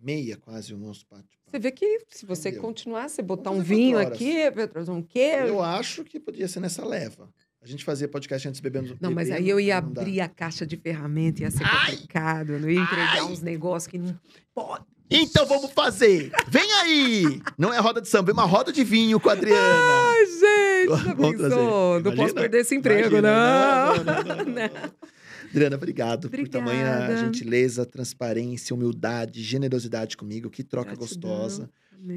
meia quase o nosso bate Você vê que se você Entendeu? continuar, você botar um vinho aqui, trazer um queijo. Eu acho que podia ser nessa leva. A gente fazia podcast antes bebendo. Não, mas aí eu ia abrir a caixa de ferramenta, ia ser complicado. Eu não ia entregar uns negócios que não pode. Então vamos fazer! Vem aí! Não é roda de samba, é uma roda de vinho com a Adriana. Ai, gente, já Vamos pensou? trazer. Não posso perder esse emprego, Imagina. não. Não, não, não. Adriana, obrigado por tamanha Obrigada. gentileza, transparência, humildade, generosidade comigo. Que troca Gratidão. gostosa.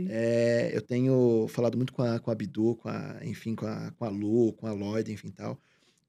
É, eu tenho falado muito com a, com a Bidu, com a, enfim, com a, com a Lu, com a Lloyd, enfim, tal.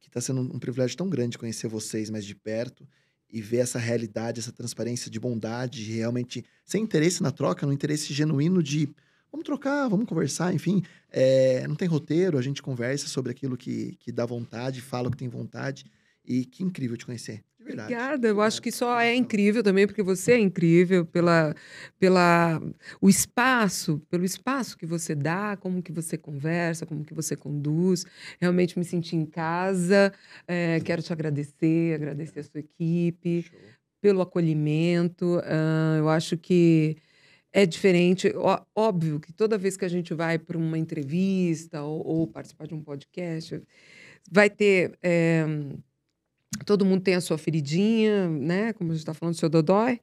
Que está sendo um privilégio tão grande conhecer vocês mais de perto e ver essa realidade, essa transparência de bondade, de realmente sem interesse na troca, no interesse genuíno de vamos trocar, vamos conversar, enfim. É, não tem roteiro, a gente conversa sobre aquilo que, que dá vontade, fala o que tem vontade. E que incrível te conhecer, de verdade. Obrigada. Eu acho que só é incrível também porque você é incrível pela, pela o espaço, pelo espaço que você dá, como que você conversa, como que você conduz. Realmente me senti em casa. É, quero te agradecer, agradecer a sua equipe. Show. pelo acolhimento. ah, eu acho que é diferente. Óbvio que toda vez que a gente vai para uma entrevista ou, ou participar de um podcast, vai ter. eh, todo mundo tem a sua feridinha, né? Como a gente está falando do seu Dodói.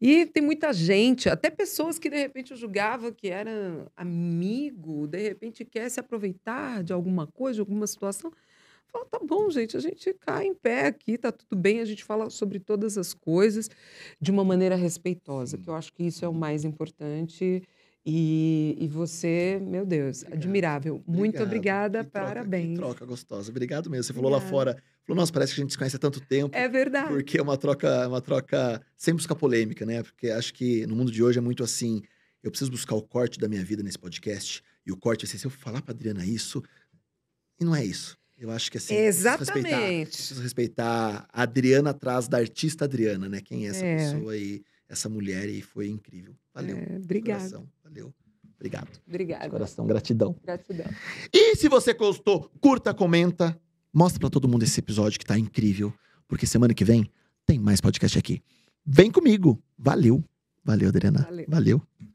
E tem muita gente, até pessoas que de repente eu julgava que era amigo, de repente quer se aproveitar de alguma coisa, de alguma situação. Fala, tá bom, gente, a gente cai em pé aqui, tá tudo bem, a gente fala sobre todas as coisas de uma maneira respeitosa, que eu acho que isso é o mais importante. E, e você, meu Deus, Obrigado. admirável. Muito Obrigado. obrigada, Que troca- parabéns. Que troca gostosa. Obrigado mesmo. Você falou lá fora. Falou, nossa, parece que a gente se conhece há tanto tempo. É verdade. Porque é uma troca, uma troca sem buscar polêmica, né? Porque acho que no mundo de hoje é muito assim. Eu preciso buscar o corte da minha vida nesse podcast. E o corte vai ser, se eu falar pra Adriana isso. E não é isso. Eu acho que assim. preciso respeitar- Exatamente. Preciso respeitar a Adriana atrás da artista Adriana, né? Quem é essa É. pessoa e essa mulher e foi incrível. Valeu. É, de coração. Valeu. Obrigado. De Obrigada. coração, gratidão. Gratidão. E se você gostou, curta, comenta, mostra pra todo mundo esse episódio que tá incrível, porque semana que vem tem mais podcast aqui. Vem comigo. Valeu. Valeu, Adriana. Valeu. Valeu.